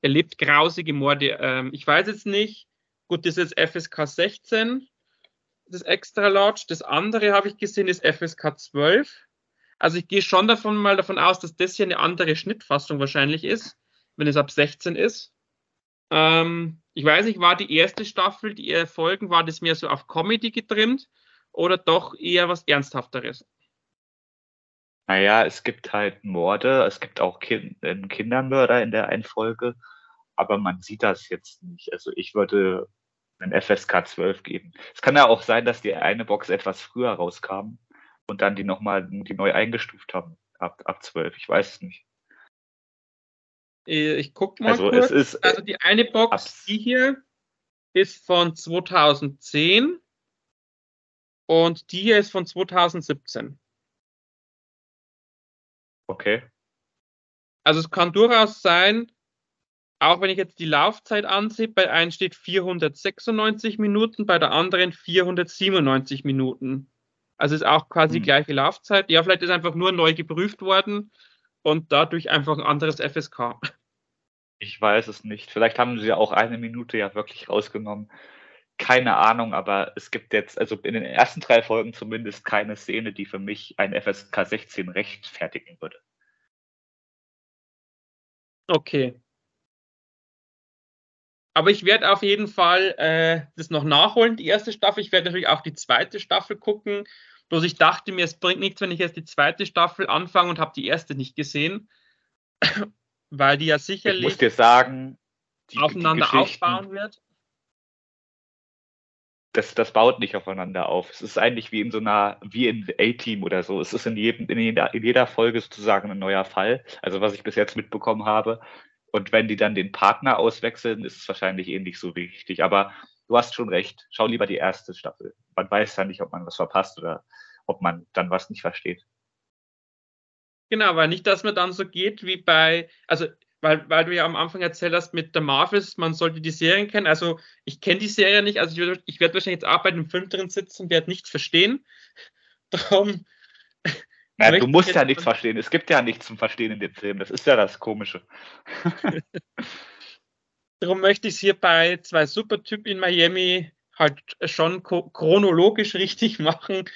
erlebt grausige Morde. Ähm, ich weiß jetzt nicht, gut, das ist FSK 16, das Extra Large. Das andere habe ich gesehen, ist FSK 12. Also ich gehe schon davon mal davon aus, dass das hier eine andere Schnittfassung wahrscheinlich ist, wenn es ab 16 ist. Ähm, ich weiß nicht, war die erste Staffel, die Folgen, war das mehr so auf Comedy getrimmt oder doch eher was Ernsthafteres? Naja, es gibt halt Morde, es gibt auch kind, Kindermörder in der einen Folge aber man sieht das jetzt nicht. Also ich würde einen FSK 12 geben. Es kann ja auch sein, dass die eine Box etwas früher rauskam und dann die nochmal die neu eingestuft haben ab, ab 12. Ich weiß es nicht. Äh, ich gucke mal also kurz. Es ist, also die eine Box, die hier, ist von 2010 und die hier ist von 2017. Okay. Also es kann durchaus sein, auch wenn ich jetzt die Laufzeit ansehe, bei einem steht 496 Minuten, bei der anderen 497 Minuten. Also ist auch quasi hm. die gleiche Laufzeit. Ja, vielleicht ist einfach nur neu geprüft worden und dadurch einfach ein anderes FSK. Ich weiß es nicht. Vielleicht haben sie ja auch eine Minute ja wirklich rausgenommen. Keine Ahnung, aber es gibt jetzt, also in den ersten drei Folgen zumindest keine Szene, die für mich ein FSK 16 rechtfertigen würde. Okay. Aber ich werde auf jeden Fall äh, das noch nachholen, die erste Staffel. Ich werde natürlich auch die zweite Staffel gucken. Bloß ich dachte mir, es bringt nichts, wenn ich jetzt die zweite Staffel anfange und habe die erste nicht gesehen. Weil die ja sicherlich ich muss dir sagen, die, aufeinander die aufbauen wird. Das, das baut nicht aufeinander auf. Es ist eigentlich wie in so einer, wie in A-Team oder so. Es ist in, jedem, in, jeder, in jeder Folge sozusagen ein neuer Fall. Also was ich bis jetzt mitbekommen habe. Und wenn die dann den Partner auswechseln, ist es wahrscheinlich ähnlich so wichtig. Aber du hast schon recht. Schau lieber die erste Staffel. Man weiß ja nicht, ob man was verpasst oder ob man dann was nicht versteht. Genau, weil nicht, dass man dann so geht wie bei, also weil, weil du ja am Anfang erzählt hast mit der Marvels, man sollte die Serien kennen. Also ich kenne die Serie nicht, also ich, werde wahrscheinlich jetzt auch bei dem Film drin sitzen und werde nichts verstehen. Darum. Nein, du musst ja nichts verstehen. Es gibt ja nichts zum Verstehen in dem Film. Das ist ja das Komische. Darum möchte ich es hier bei zwei Supertypen in Miami halt schon chronologisch richtig machen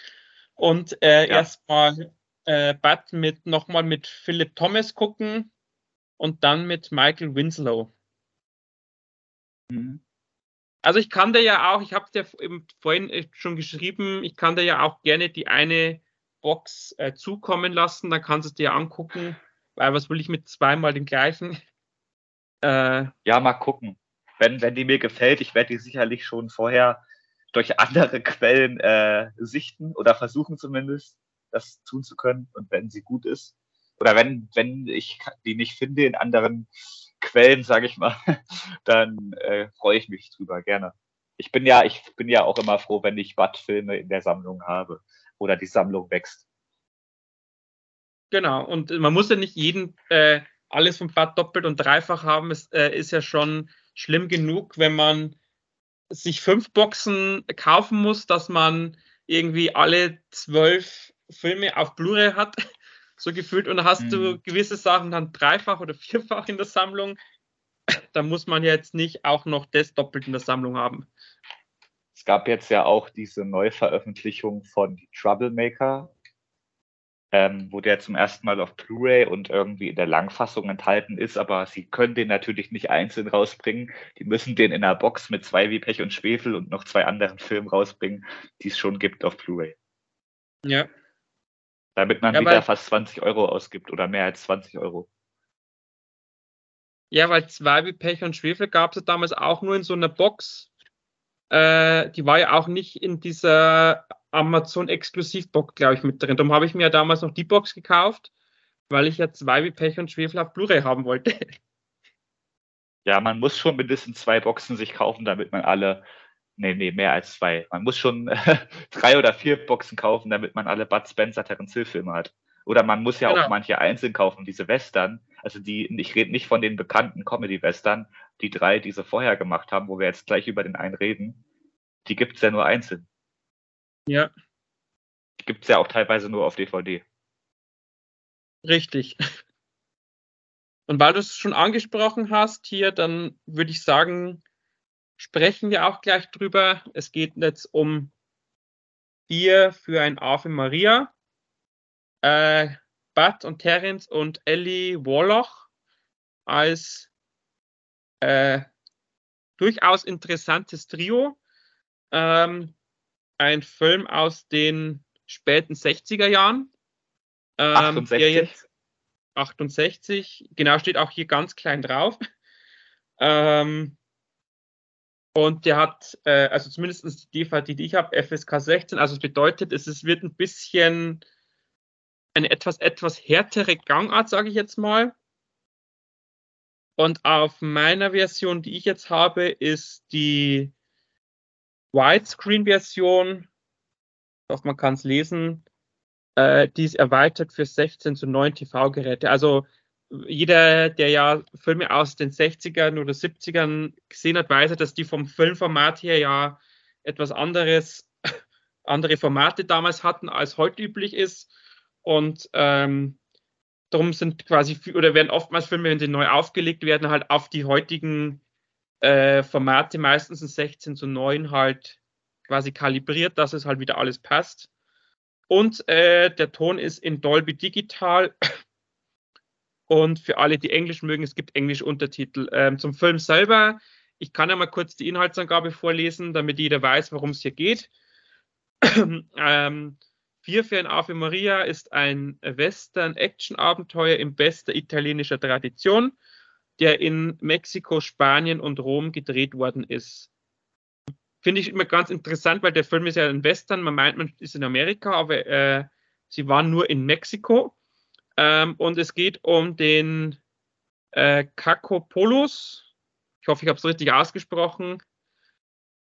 und äh, ja. erstmal äh, Bud mit nochmal mit Philip Thomas gucken und dann mit Michael Winslow. Mhm. Also ich kann dir ja auch, ich habe dir vorhin äh, schon geschrieben, ich kann dir ja auch gerne die eine Box äh, zukommen lassen, dann kannst du es dir angucken, weil was will ich mit zweimal den gleichen? Äh, ja, mal gucken. Wenn, wenn die mir gefällt, ich werde die sicherlich schon vorher durch andere Quellen äh, sichten oder versuchen zumindest, das tun zu können. Und wenn sie gut ist, oder wenn, wenn ich die nicht finde in anderen Quellen, sage ich mal, dann äh, freue ich mich drüber gerne. Ich bin ja, ich bin ja auch immer froh, wenn ich Bad-Filme in der Sammlung habe oder die Sammlung wächst. Genau, und man muss ja nicht jeden äh, alles vom Bad doppelt und dreifach haben. Es äh, ist ja schon schlimm genug, wenn man sich fünf Boxen kaufen muss, dass man irgendwie alle zwölf Filme auf Blu-ray hat, so gefühlt, und dann hast mhm. du gewisse Sachen dann dreifach oder vierfach in der Sammlung, da muss man jetzt nicht auch noch das doppelt in der Sammlung haben. Es gab jetzt ja auch diese Neuveröffentlichung von Troublemaker, ähm, wo der zum ersten Mal auf Blu-ray und irgendwie in der Langfassung enthalten ist, aber sie können den natürlich nicht einzeln rausbringen. Die müssen den in einer Box mit zwei wie Pech und Schwefel und noch zwei anderen Filmen rausbringen, die es schon gibt auf Blu-ray. Ja. Damit man ja, wieder fast 20 Euro ausgibt oder mehr als 20 Euro. Ja, weil zwei wie Pech und Schwefel gab es damals auch nur in so einer Box. Äh, die war ja auch nicht in dieser Amazon-Exklusivbox, glaube ich, mit drin. Darum habe ich mir ja damals noch die Box gekauft, weil ich ja zwei wie Pech und Schwefel auf Blu-ray haben wollte. Ja, man muss schon mindestens zwei Boxen sich kaufen, damit man alle, nee, nee, mehr als zwei. Man muss schon drei oder vier Boxen kaufen, damit man alle Bud Spencer Terence Hill Filme hat. Oder man muss ja genau. auch manche einzeln kaufen, diese Western. Also die, ich rede nicht von den bekannten Comedy-Western, die drei, die sie vorher gemacht haben, wo wir jetzt gleich über den einen reden. Die gibt es ja nur einzeln. Ja. Gibt es ja auch teilweise nur auf DVD. Richtig. Und weil du es schon angesprochen hast hier, dann würde ich sagen, sprechen wir auch gleich drüber. Es geht jetzt um Bier für ein Ave Maria. Äh, Bud und Terence und Ellie Warlock als äh, durchaus interessantes Trio. Ähm, ein Film aus den späten 60er Jahren. Ähm, 68. Jetzt 68, genau, steht auch hier ganz klein drauf. Ähm, und der hat, äh, also zumindest die DVD, die ich habe, FSK 16, also es bedeutet, es, es wird ein bisschen eine etwas, etwas härtere Gangart, sage ich jetzt mal. Und auf meiner Version, die ich jetzt habe, ist die Widescreen-Version, ich hoffe, man kann es lesen, äh, die ist erweitert für 16 zu 9 TV-Geräte. Also jeder, der ja Filme aus den 60ern oder 70ern gesehen hat, weiß, dass die vom Filmformat her ja etwas anderes, andere Formate damals hatten, als heute üblich ist. Und ähm, darum sind quasi, oder werden oftmals Filme, wenn sie neu aufgelegt werden, halt auf die heutigen äh, Formate, meistens in 16 zu 9 halt quasi kalibriert, dass es halt wieder alles passt. Und äh, der Ton ist in Dolby Digital. Und für alle, die Englisch mögen, es gibt englische Untertitel. Ähm, zum Film selber, ich kann ja mal kurz die Inhaltsangabe vorlesen, damit jeder weiß, worum es hier geht. ähm, Vier für ein Ave Maria ist ein Western-Action-Abenteuer in bester italienischer Tradition, der in Mexiko, Spanien und Rom gedreht worden ist. Finde ich immer ganz interessant, weil der Film ist ja ein Western, man meint, man ist in Amerika, aber äh, sie waren nur in Mexiko. Ähm, und es geht um den äh, Kakopoulos. Ich hoffe, ich habe es richtig ausgesprochen.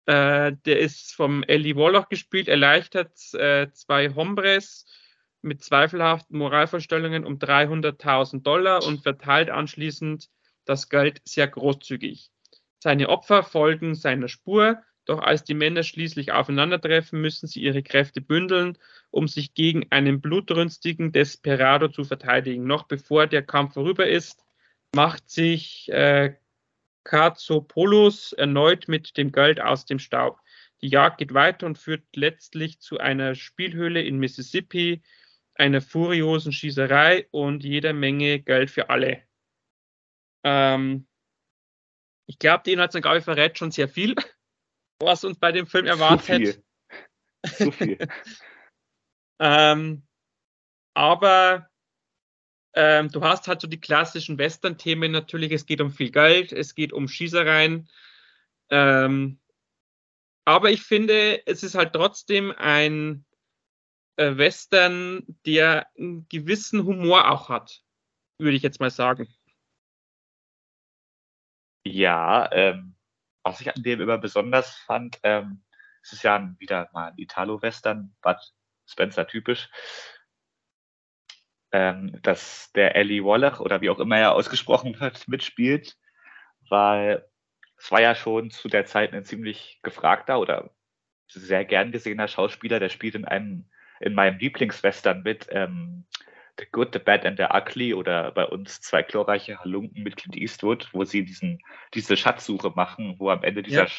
Äh, der ist vom Ellie Warlock gespielt, erleichtert äh, zwei Hombres mit zweifelhaften Moralvorstellungen um 300.000 Dollar und verteilt anschließend das Geld sehr großzügig. Seine Opfer folgen seiner Spur, doch als die Männer schließlich aufeinandertreffen, müssen sie ihre Kräfte bündeln, um sich gegen einen blutrünstigen Desperado zu verteidigen. Noch bevor der Kampf vorüber ist, macht sich äh, Katsopoulos erneut mit dem Geld aus dem Staub. Die Jagd geht weiter und führt letztlich zu einer Spielhöhle in Mississippi, einer furiosen Schießerei und jeder Menge Geld für alle. Ähm, ich glaube, die Inhaltsangabe verrät schon sehr viel was uns bei dem Film erwartet. Zu viel. Zu viel. ähm, aber ähm, du hast halt so die klassischen Western-Themen natürlich. Es geht um viel Geld, es geht um Schießereien. Ähm, aber ich finde, es ist halt trotzdem ein äh, Western, der einen gewissen Humor auch hat, würde ich jetzt mal sagen. Ja, ähm, was ich an dem immer besonders fand, ähm, es ist ja wieder mal ein Italo-Western, Bud Spencer typisch, ähm, dass der Ellie Wallach oder wie auch immer er ausgesprochen wird, mitspielt, weil es war ja schon zu der Zeit ein ziemlich gefragter oder sehr gern gesehener Schauspieler, der spielt in einem, in meinem Lieblingswestern mit, ähm, The Good, The Bad and The Ugly oder bei uns zwei glorreiche Halunken mit Clint Eastwood, wo sie diesen, diese Schatzsuche machen, wo am Ende dieser, ja.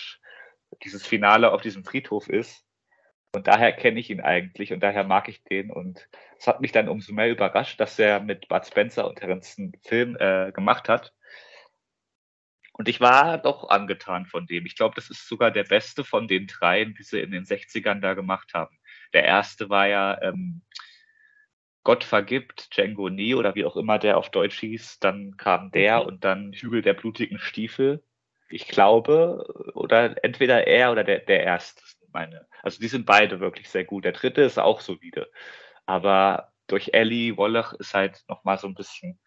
dieses Finale auf diesem Friedhof ist. Und daher kenne ich ihn eigentlich und daher mag ich den. Und es hat mich dann umso mehr überrascht, dass er mit Bud Spencer und Terence einen Film äh, gemacht hat. Und ich war doch angetan von dem. Ich glaube, das ist sogar der beste von den dreien, die sie in den 60ern da gemacht haben. Der erste war ja ähm, Gott vergibt, Django Nie oder wie auch immer der auf Deutsch hieß, dann kam der okay. und dann Hügel der blutigen Stiefel. Ich glaube, oder entweder er oder der, der erste, meine. Also die sind beide wirklich sehr gut. Der dritte ist auch solide. Aber durch Ellie Wallach ist halt nochmal so ein bisschen ein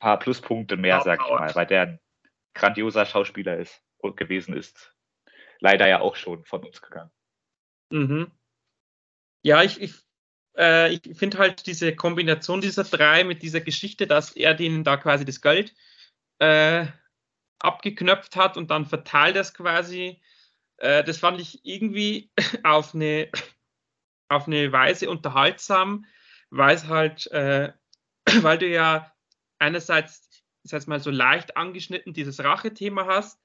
paar Pluspunkte mehr, sag ich mal, weil der ein grandioser Schauspieler ist und gewesen ist. Leider ja auch schon von uns gegangen. Mhm. Ja, ich, ich äh, ich finde halt diese Kombination dieser drei mit dieser Geschichte, dass er denen da quasi das Geld äh, abgeknöpft hat und dann verteilt das quasi. Äh, das fand ich irgendwie auf eine, auf eine Weise unterhaltsam, weil es halt, äh, weil du ja einerseits, ich sag's mal so leicht angeschnitten dieses Rache-Thema hast,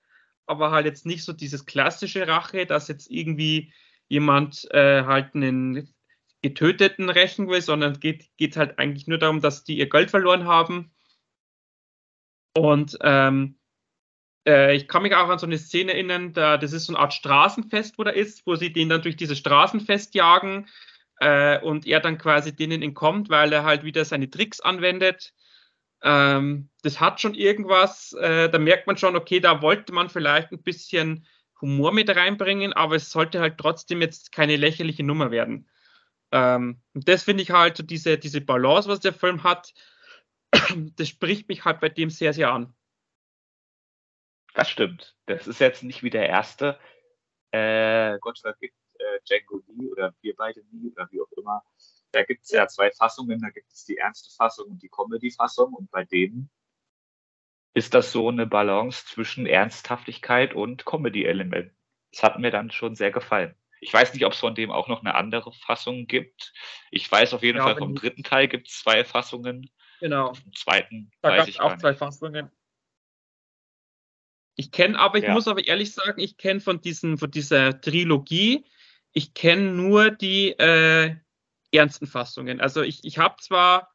aber halt jetzt nicht so dieses klassische Rache, dass jetzt irgendwie jemand äh, halt einen Getöteten rächen will, sondern geht, geht halt eigentlich nur darum, dass die ihr Geld verloren haben. Und ähm, äh, ich kann mich auch an so eine Szene erinnern, da, das ist so eine Art Straßenfest, wo er ist, wo sie den dann durch dieses Straßenfest jagen äh, und er dann quasi denen entkommt, weil er halt wieder seine Tricks anwendet. Ähm, das hat schon irgendwas, äh, da merkt man schon, okay, da wollte man vielleicht ein bisschen Humor mit reinbringen, aber es sollte halt trotzdem jetzt keine lächerliche Nummer werden. Ähm, und das finde ich halt, so diese, diese Balance, was der Film hat, das spricht mich halt bei dem sehr, sehr an. Das stimmt. Das ist jetzt nicht wie der erste. Äh, Gott vergibt äh, Django nie oder wir beide nie oder wie auch immer. Da gibt es ja zwei Fassungen. Da gibt es die ernste Fassung und die Comedy-Fassung. Und bei denen ist das so eine Balance zwischen Ernsthaftigkeit und Comedy-Element. Das hat mir dann schon sehr gefallen. Ich weiß nicht, ob es von dem auch noch eine andere Fassung gibt. Ich weiß auf jeden ja, Fall, vom dritten Teil gibt es zwei Fassungen. Genau. Im zweiten Da weiß gab ich es auch zwei. Fassungen. Ich kenne aber, ich Ja. muss aber ehrlich sagen, ich kenne von, diesen, von dieser Trilogie, ich kenne nur die äh, ernsten Fassungen. Also ich, ich habe zwar,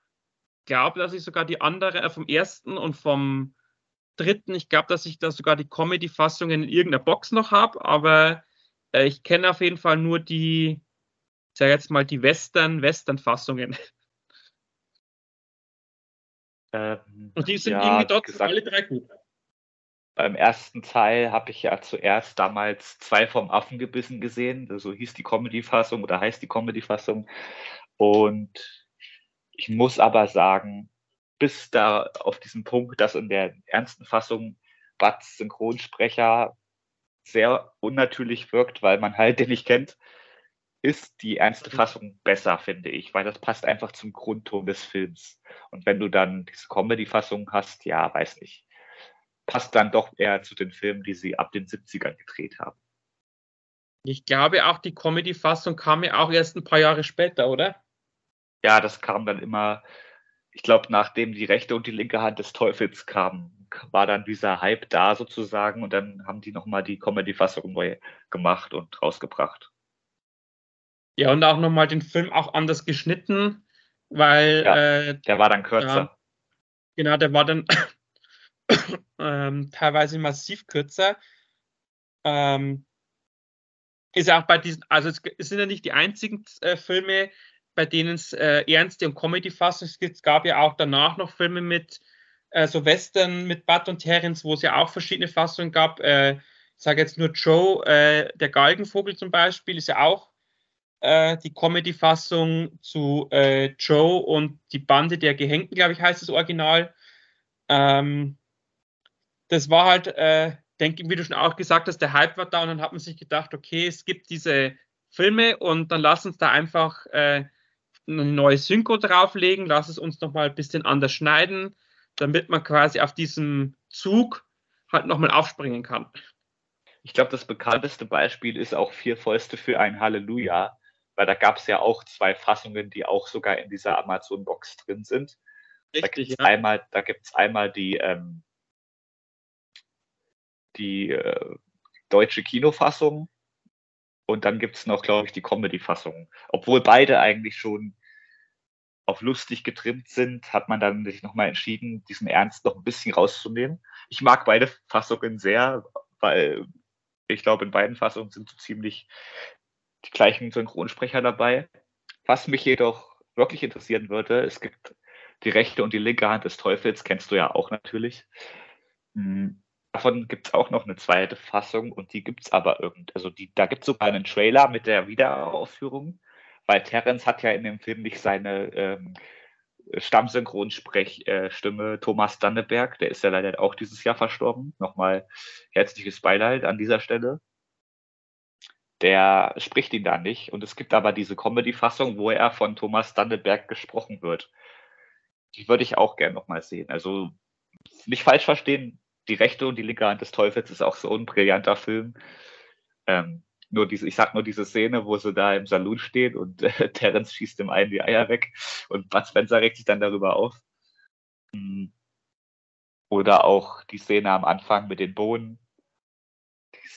glaube, dass ich sogar die andere äh, vom ersten und vom dritten, ich glaube, dass ich da sogar die Comedy-Fassungen in irgendeiner Box noch habe, aber äh, ich kenne auf jeden Fall nur die, ich sage jetzt mal, die Western, Western-Fassungen. Ähm, Und die sind ja, irgendwie wie dort gesagt, alle drei gut. Beim ersten Teil habe ich ja zuerst damals zwei vom Affengebissen gesehen. So hieß die Comedy-Fassung oder heißt die Comedy-Fassung. Und ich muss aber sagen, bis da auf diesen Punkt, dass in der ernsten Fassung Bats Synchronsprecher sehr unnatürlich wirkt, weil man halt den nicht kennt, ist die ernste Fassung besser, finde ich, weil das passt einfach zum Grundton des Films. Und wenn du dann diese Comedy-Fassung hast, ja, weiß nicht, passt dann doch eher zu den Filmen, die sie ab den 70ern gedreht haben. Ich glaube auch, die Comedy-Fassung kam ja auch erst ein paar Jahre später, oder? Ja, das kam dann immer, ich glaube, nachdem die rechte und die linke Hand des Teufels kamen, war dann dieser Hype da sozusagen und dann haben die nochmal die Comedy-Fassung neu gemacht und rausgebracht. Ja, und auch nochmal den Film auch anders geschnitten, weil Ja. äh, Der war dann kürzer. Ja. genau, der war dann ähm, teilweise massiv kürzer. Ähm, ist ja auch bei diesen, also es, es sind ja nicht die einzigen äh, Filme, bei denen es äh, ernste und Comedy-Fassungen gibt. Es gab ja auch danach noch Filme mit äh, so Western mit Bud und Terrence, wo es ja auch verschiedene Fassungen gab. Äh, ich sage jetzt nur Joe, äh, der Galgenvogel zum Beispiel, ist ja auch äh, die Comedy-Fassung zu äh, Joe und die Bande der Gehängten, glaube ich, heißt das Original. Ähm, das war halt, äh, denke ich, wie du schon auch gesagt hast, der Hype war da und dann hat man sich gedacht, okay, es gibt diese Filme und dann lass uns da einfach eine neue Synchro drauflegen, lass es uns nochmal ein bisschen anders schneiden, damit man quasi auf diesem Zug halt nochmal aufspringen kann. Ich glaube, das bekannteste Beispiel ist auch Vier Fäuste für ein Halleluja, weil da gab es ja auch zwei Fassungen, die auch sogar in dieser Amazon-Box drin sind. Da gibt es einmal, da gibt's einmal die, ähm, die äh, deutsche Kinofassung und dann gibt es noch, glaube ich, die Comedy-Fassung. Obwohl beide eigentlich schon auf lustig getrimmt sind, hat man dann sich nochmal entschieden, diesen Ernst noch ein bisschen rauszunehmen. Ich mag beide Fassungen sehr, weil ich glaube, in beiden Fassungen sind so ziemlich die gleichen Synchronsprecher dabei. Was mich jedoch wirklich interessieren würde, es gibt die rechte und die linke Hand des Teufels, kennst du ja auch natürlich. Hm, Davon gibt es auch noch eine zweite Fassung und die gibt es aber irgend, also die, da gibt es sogar einen Trailer mit der Wiederaufführung, weil Terence hat ja in dem Film nicht seine ähm, Stammsynchronsprechstimme Thomas Danneberg, der ist ja leider auch dieses Jahr verstorben. Nochmal herzliches Beileid an dieser Stelle. Der spricht ihn da nicht und es gibt aber diese Comedy-Fassung, wo er von Thomas Danneberg gesprochen wird. Die würde ich auch gerne nochmal sehen. Also nicht falsch verstehen, die rechte und die linke Hand des Teufels ist auch so ein brillanter Film. Ähm, nur diese, ich sag nur diese Szene, wo sie da im Saloon steht und äh, Terence schießt dem einen die Eier weg und Bud Spencer regt sich dann darüber auf. Mm. Oder auch die Szene am Anfang mit den Bohnen.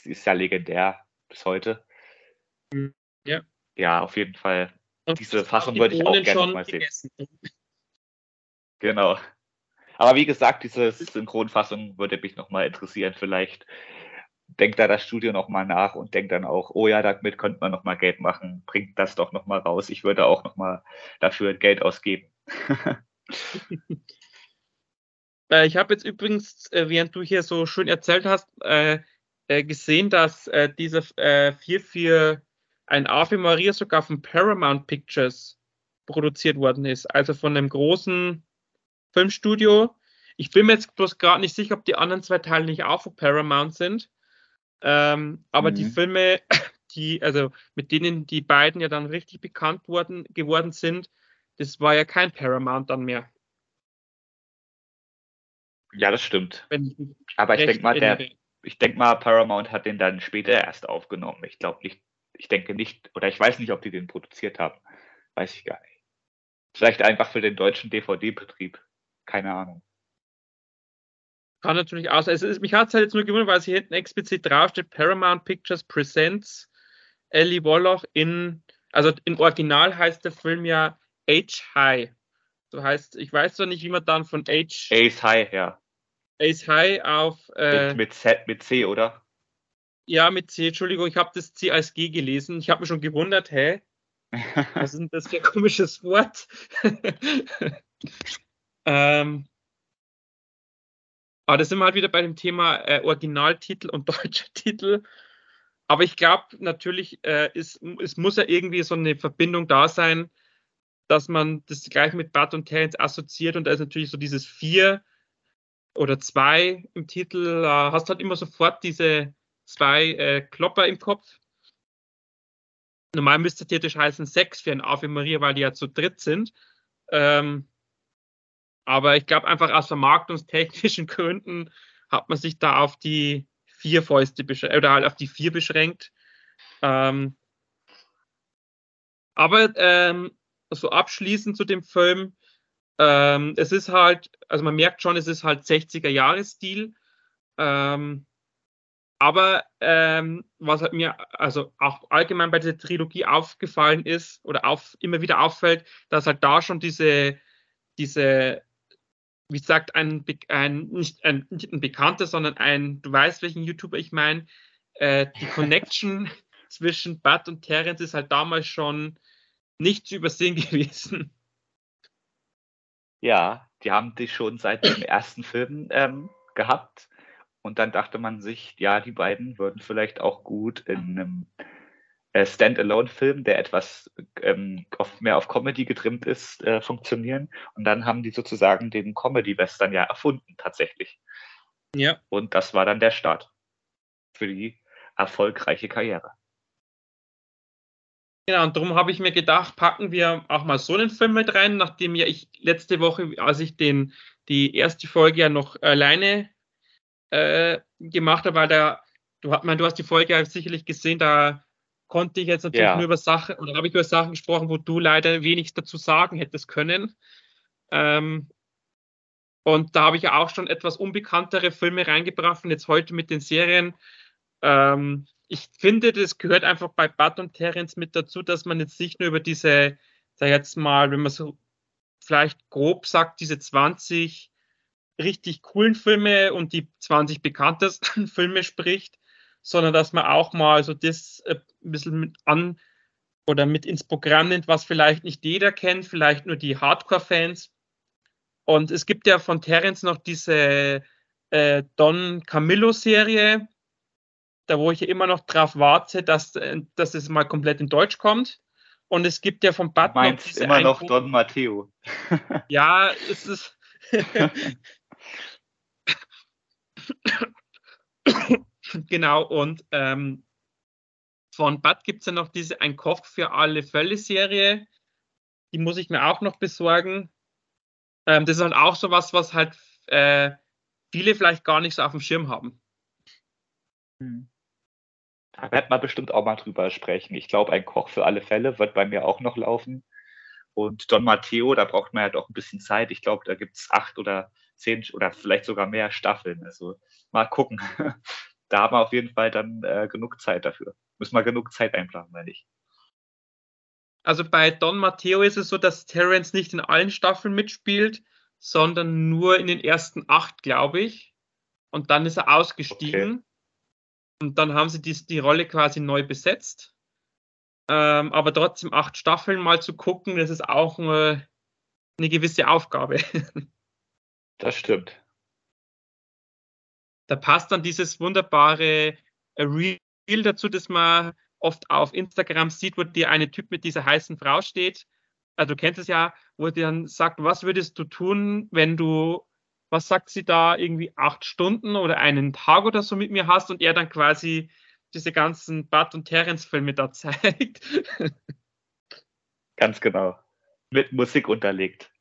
Die ist, ja legendär bis heute. Ja. Ja, auf jeden Fall. Und Diese Fassung die würde ich auch gerne mal sehen. gegessen. Genau. Aber wie gesagt, diese Synchronfassung würde mich nochmal interessieren. Vielleicht denkt da das Studio nochmal nach und denkt dann auch, oh ja, damit könnte man nochmal Geld machen. Bringt das doch nochmal raus. Ich würde auch nochmal dafür Geld ausgeben. Äh, ich habe jetzt übrigens, äh, während du hier so schön erzählt hast, äh, gesehen, dass diese äh, 4 für ein Ave Maria sogar von Paramount Pictures produziert worden ist. Also von einem großen Filmstudio. Ich bin mir jetzt bloß gerade nicht sicher, ob die anderen zwei Teile nicht auch von Paramount sind. Ähm, aber Mhm. die Filme, die, also mit denen die beiden ja dann richtig bekannt worden, geworden sind, das war ja kein Paramount dann mehr. Ja, das stimmt. Aber ich denke mal, der, ich denke mal, Paramount hat den dann später erst aufgenommen. Ich glaube nicht, ich denke nicht, oder ich weiß nicht, ob die den produziert haben. Weiß ich gar nicht. Vielleicht einfach für den deutschen DVD-Betrieb. keine Ahnung. Kann natürlich auch sein. Es ist, mich hat es halt jetzt nur gewundert, weil es hier hinten explizit draufsteht, Paramount Pictures Presents Ellie Wallach in, also im Original heißt der Film ja Age High. So heißt, ich weiß zwar nicht, wie man dann von Age. Ace High, ja. Ace High auf. Äh, mit, mit, Z, mit C, oder? Ja, mit C. Entschuldigung, ich habe das C als G gelesen. Ich habe mich schon gewundert, hä? Was ist denn das für ein komisches Wort? ähm, aber da sind wir halt wieder bei dem Thema äh, Originaltitel und deutscher Titel. Aber ich glaube natürlich, äh, ist, es muss ja irgendwie so eine Verbindung da sein, dass man das gleich mit Bud und Terence assoziiert und da ist natürlich so dieses vier oder zwei im Titel, äh, hast halt immer sofort diese zwei äh, Klopper im Kopf. Normal müsste theoretisch heißen sechs für ein Ave Maria, weil die ja zu dritt sind. Ähm, aber ich glaube einfach aus vermarktungstechnischen Gründen hat man sich da auf die vier Fäuste oder halt auf die vier beschränkt. Ähm, aber ähm, so abschließend zu dem Film, ähm, es ist halt, also man merkt schon, es ist halt 60er Jahresstil. Ähm, aber ähm, was halt mir also auch allgemein bei dieser Trilogie aufgefallen ist oder auf, immer wieder auffällt, dass halt da schon diese, diese wie gesagt, ein, ein, nicht, ein, nicht ein Bekannter, sondern ein, du weißt, welchen YouTuber ich meine, äh, die Connection zwischen Bud und Terence ist halt damals schon nicht zu übersehen gewesen. Ja, die haben die schon seit dem ersten Film ähm, gehabt. Und dann dachte man sich, ja, die beiden würden vielleicht auch gut in einem Standalone-Film, der etwas ähm, auf, mehr auf Comedy getrimmt ist, äh, funktionieren. Und dann haben die sozusagen den Comedy-Western ja erfunden, tatsächlich. Ja. Und das war dann der Start für die erfolgreiche Karriere. Genau, und darum habe ich mir gedacht, packen wir auch mal so einen Film mit rein, nachdem ja ich letzte Woche, als ich den, die erste Folge ja noch alleine äh, gemacht habe, weil da, du, man, du hast die Folge ja sicherlich gesehen, da konnte ich jetzt natürlich ja. nur über Sachen, oder habe ich über Sachen gesprochen, wo du leider wenig dazu sagen hättest können. Ähm, und da habe ich ja auch schon etwas unbekanntere Filme reingebracht und jetzt heute mit den Serien. Ähm, ich finde, das gehört einfach bei Bud und Terence mit dazu, dass man jetzt nicht nur über diese, sag jetzt mal, wenn man so vielleicht grob sagt, diese 20 richtig coolen Filme und die 20 bekanntesten Filme spricht, sondern dass man auch mal so das äh, ein bisschen mit an oder mit ins Programm nimmt, was vielleicht nicht jeder kennt, vielleicht nur die Hardcore-Fans. Und es gibt ja von Terence noch diese äh, Don Camillo-Serie, da wo ich ja immer noch drauf warte, dass, äh, dass es mal komplett in Deutsch kommt. Und es gibt ja von Bud noch diese immer noch Don Matteo. ja, es ist. genau, und ähm, von Bud gibt es ja noch diese Ein Koch für alle Fälle-Serie. Die muss ich mir auch noch besorgen. Ähm, das ist halt auch so was, was halt äh, viele vielleicht gar nicht so auf dem Schirm haben. Hm. Da wird man bestimmt auch mal drüber sprechen. Ich glaube, ein Koch für alle Fälle wird bei mir auch noch laufen. Und Don Matteo, da braucht man ja doch ein bisschen Zeit. Ich glaube, da gibt es acht oder zehn oder vielleicht sogar mehr Staffeln. Also mal gucken. da haben wir auf jeden Fall dann äh, genug Zeit dafür. Müssen wir genug Zeit einplanen, meine ich. Also bei Don Matteo ist es so, dass Terence nicht in allen Staffeln mitspielt, sondern nur in den ersten acht, glaube ich. Und dann ist er ausgestiegen. Okay. Und dann haben sie die, die Rolle quasi neu besetzt. Ähm, aber trotzdem acht Staffeln mal zu gucken, das ist auch eine, eine gewisse Aufgabe. Das stimmt da passt dann dieses wunderbare äh, Reel dazu, das man oft auf Instagram sieht, wo dir eine Typ mit dieser heißen Frau steht. Also du kennst es ja, wo die dann sagt, was würdest du tun, wenn du, was sagt sie da, irgendwie acht Stunden oder einen Tag oder so mit mir hast und er dann quasi diese ganzen Bud und Terence-Filme da zeigt. Ganz genau. Mit Musik unterlegt.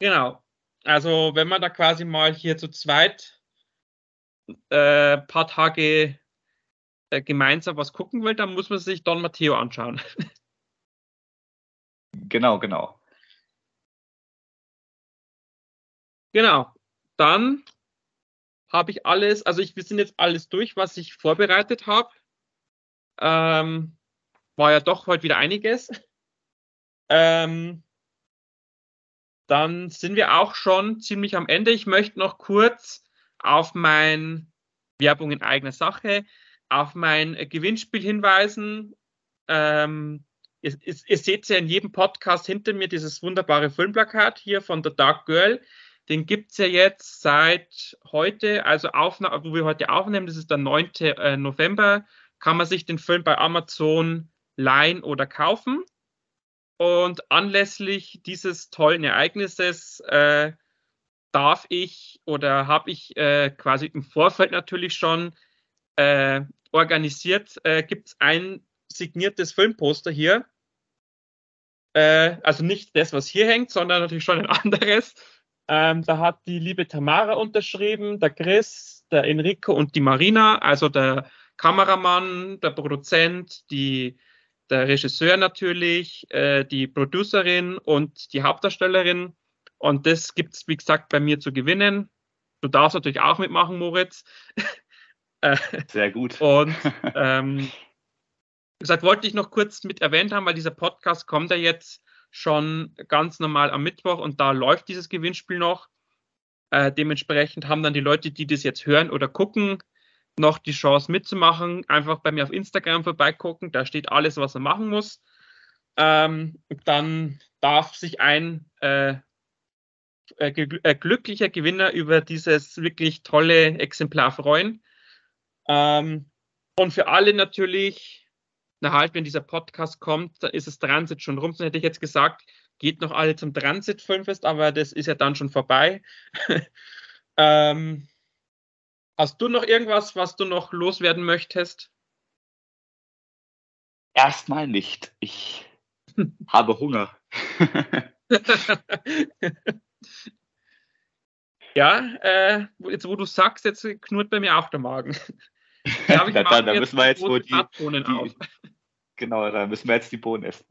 Genau. Also wenn man da quasi mal hier zu zweit äh, paar Tage äh, gemeinsam was gucken will, dann muss man sich Don Matteo anschauen. Genau, genau. Genau. Dann habe ich alles, also ich, wir sind jetzt alles durch, was ich vorbereitet habe. Ähm, war ja doch heute wieder einiges. Ähm, dann sind wir auch schon ziemlich am Ende. Ich möchte noch kurz auf mein Werbung in eigener Sache, auf mein Gewinnspiel hinweisen. Ähm, ihr, ihr, seht ja in jedem Podcast hinter mir dieses wunderbare Filmplakat hier von The Dark Girl. Den gibt es ja jetzt seit heute, also Aufna wo wir heute aufnehmen, das ist der 9. Äh, November, kann man sich den Film bei Amazon leihen oder kaufen. Und anlässlich dieses tollen Ereignisses äh, darf ich oder habe ich äh, quasi im Vorfeld natürlich schon äh, organisiert, äh, gibt es ein signiertes Filmposter hier. Äh, also nicht das, was hier hängt, sondern natürlich schon ein anderes. Ähm, da hat die liebe Tamara unterschrieben, der Chris, der Enrico und die Marina, also der Kameramann, der Produzent, die, der Regisseur natürlich, äh, die Producerin und die Hauptdarstellerin. Und das gibt es, wie gesagt, bei mir zu gewinnen. Du darfst natürlich auch mitmachen, Moritz. Äh, Sehr gut. Und ähm, wie gesagt, wollte ich noch kurz mit erwähnt haben, weil dieser Podcast kommt ja jetzt schon ganz normal am Mittwoch und da läuft dieses Gewinnspiel noch. Äh, dementsprechend haben dann die Leute, die das jetzt hören oder gucken, noch die Chance mitzumachen. Einfach bei mir auf Instagram vorbeigucken, da steht alles, was er machen muss. Ähm, dann darf sich ein äh, glücklicher Gewinner über dieses wirklich tolle Exemplar freuen. Ähm, und für alle natürlich, na halt, wenn dieser Podcast kommt, dann ist das Transit schon rum. Dann hätte ich jetzt gesagt, geht noch alle zum Transit Filmfest, aber das ist ja dann schon vorbei. ähm, hast du noch irgendwas, was du noch loswerden möchtest? Erstmal nicht. Ich habe Hunger. Ja, äh, jetzt wo du sagst, jetzt knurrt bei mir auch der Magen. Ja, da, da, da müssen wir jetzt wohl die, die Genau, da müssen wir jetzt die Bohnen essen.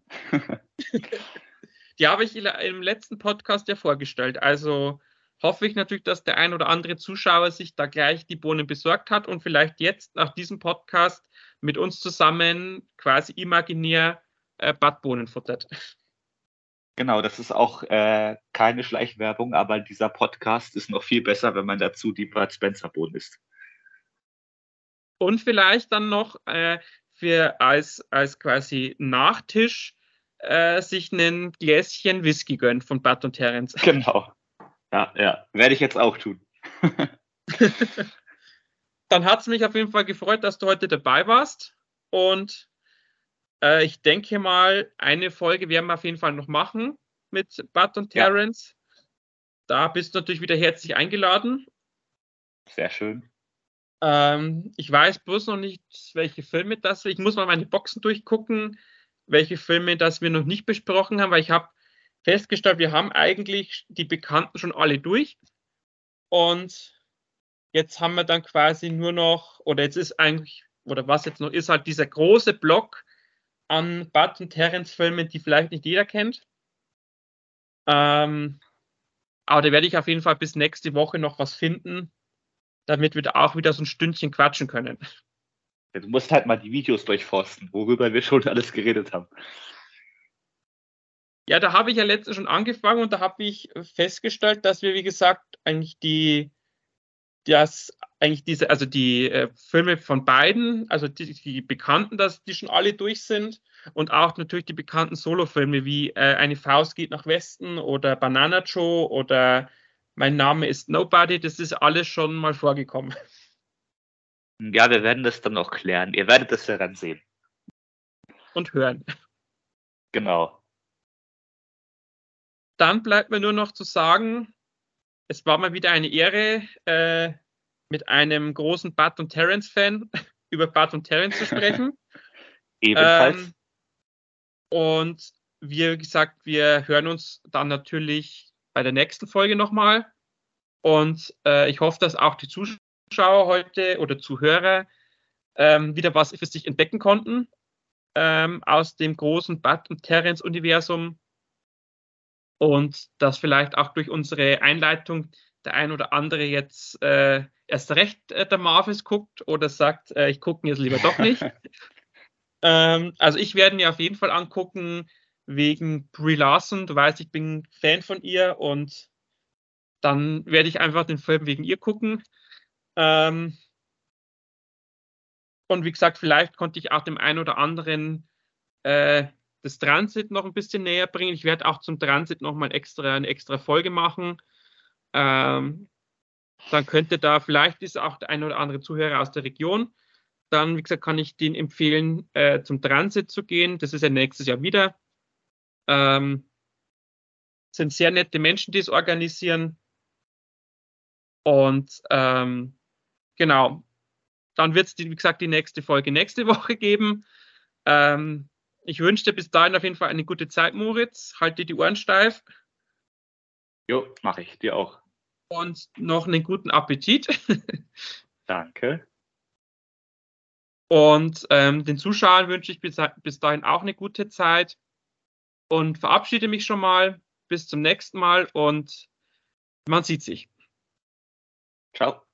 die habe ich im letzten Podcast ja vorgestellt. Also hoffe ich natürlich, dass der ein oder andere Zuschauer sich da gleich die Bohnen besorgt hat und vielleicht jetzt nach diesem Podcast mit uns zusammen quasi imaginär äh, Badbohnen futtert. Genau, das ist auch äh, keine Schleichwerbung, aber dieser Podcast ist noch viel besser, wenn man dazu die Bud Spencer Bohnen isst. Und vielleicht dann noch äh, für als, als quasi Nachtisch äh, sich ein Gläschen Whisky gönnt von Bud und Terence. Genau. Ja, ja. Werde ich jetzt auch tun. dann hat es mich auf jeden Fall gefreut, dass du heute dabei warst. Und äh, ich denke mal, eine Folge werden wir auf jeden Fall noch machen mit Bud und Terence. Ja. Da bist du natürlich wieder herzlich eingeladen. Sehr schön. Ähm, ich weiß bloß noch nicht, welche Filme das Ich muss mal meine Boxen durchgucken, welche Filme das wir noch nicht besprochen haben, weil ich habe festgestellt, wir haben eigentlich die Bekannten schon alle durch. Und jetzt haben wir dann quasi nur noch, oder jetzt ist eigentlich, oder was jetzt noch ist, halt dieser große Block an Bud und Terence Filmen, die vielleicht nicht jeder kennt. Ähm, aber da werde ich auf jeden Fall bis nächste Woche noch was finden, damit wir da auch wieder so ein Stündchen quatschen können. du musst halt mal die Videos durchforsten, worüber wir schon alles geredet haben. Ja, da habe ich ja letztens schon angefangen und da habe ich festgestellt, dass wir, wie gesagt, eigentlich die, das eigentlich diese, also die äh, Filme von beiden, also die, die, bekannten, dass die schon alle durch sind und auch natürlich die bekannten Solofilme wie äh, Eine Faust geht nach Westen oder Banana Joe oder Mein Name ist Nobody, das ist alles schon mal vorgekommen. Ja, wir werden das dann noch klären. Ihr werdet es ja dann sehen. Und hören. Genau. Dann bleibt mir nur noch zu sagen, es war mal wieder eine Ehre, äh, mit einem großen Bud und Terence-Fan über Bud und Terence zu sprechen. Ebenfalls. Ähm, und wie gesagt, wir hören uns dann natürlich bei der nächsten Folge nochmal. Und äh, ich hoffe, dass auch die Zuschauer heute oder Zuhörer ähm, wieder was für sich entdecken konnten ähm, aus dem großen Bud und Terence-Universum. Und dass vielleicht auch durch unsere Einleitung der ein oder andere jetzt äh, erst recht äh, der Marvels guckt oder sagt, äh, ich gucke ihn jetzt lieber doch nicht. ähm, also ich werde mir auf jeden Fall angucken wegen Brie Larson. Du weißt, ich bin Fan von ihr und dann werde ich einfach den Film wegen ihr gucken. Ähm, und wie gesagt, vielleicht konnte ich auch dem einen oder anderen äh, das Transit noch ein bisschen näher bringen. Ich werde auch zum Transit nochmal extra eine extra Folge machen. Ähm, dann könnte da, vielleicht ist auch der ein oder andere Zuhörer aus der Region. Dann, wie gesagt, kann ich den empfehlen, äh, zum Transit zu gehen. Das ist ja nächstes Jahr wieder. Ähm, sind sehr nette Menschen, die es organisieren. Und ähm, genau, dann wird es, wie gesagt, die nächste Folge nächste Woche geben. Ähm, ich wünsche dir bis dahin auf jeden Fall eine gute Zeit, Moritz. Halte die Ohren steif. Jo, mache ich. Dir auch. Und noch einen guten Appetit. Danke. Und ähm, den Zuschauern wünsche ich bis, bis dahin auch eine gute Zeit. Und verabschiede mich schon mal. Bis zum nächsten Mal und man sieht sich. Ciao.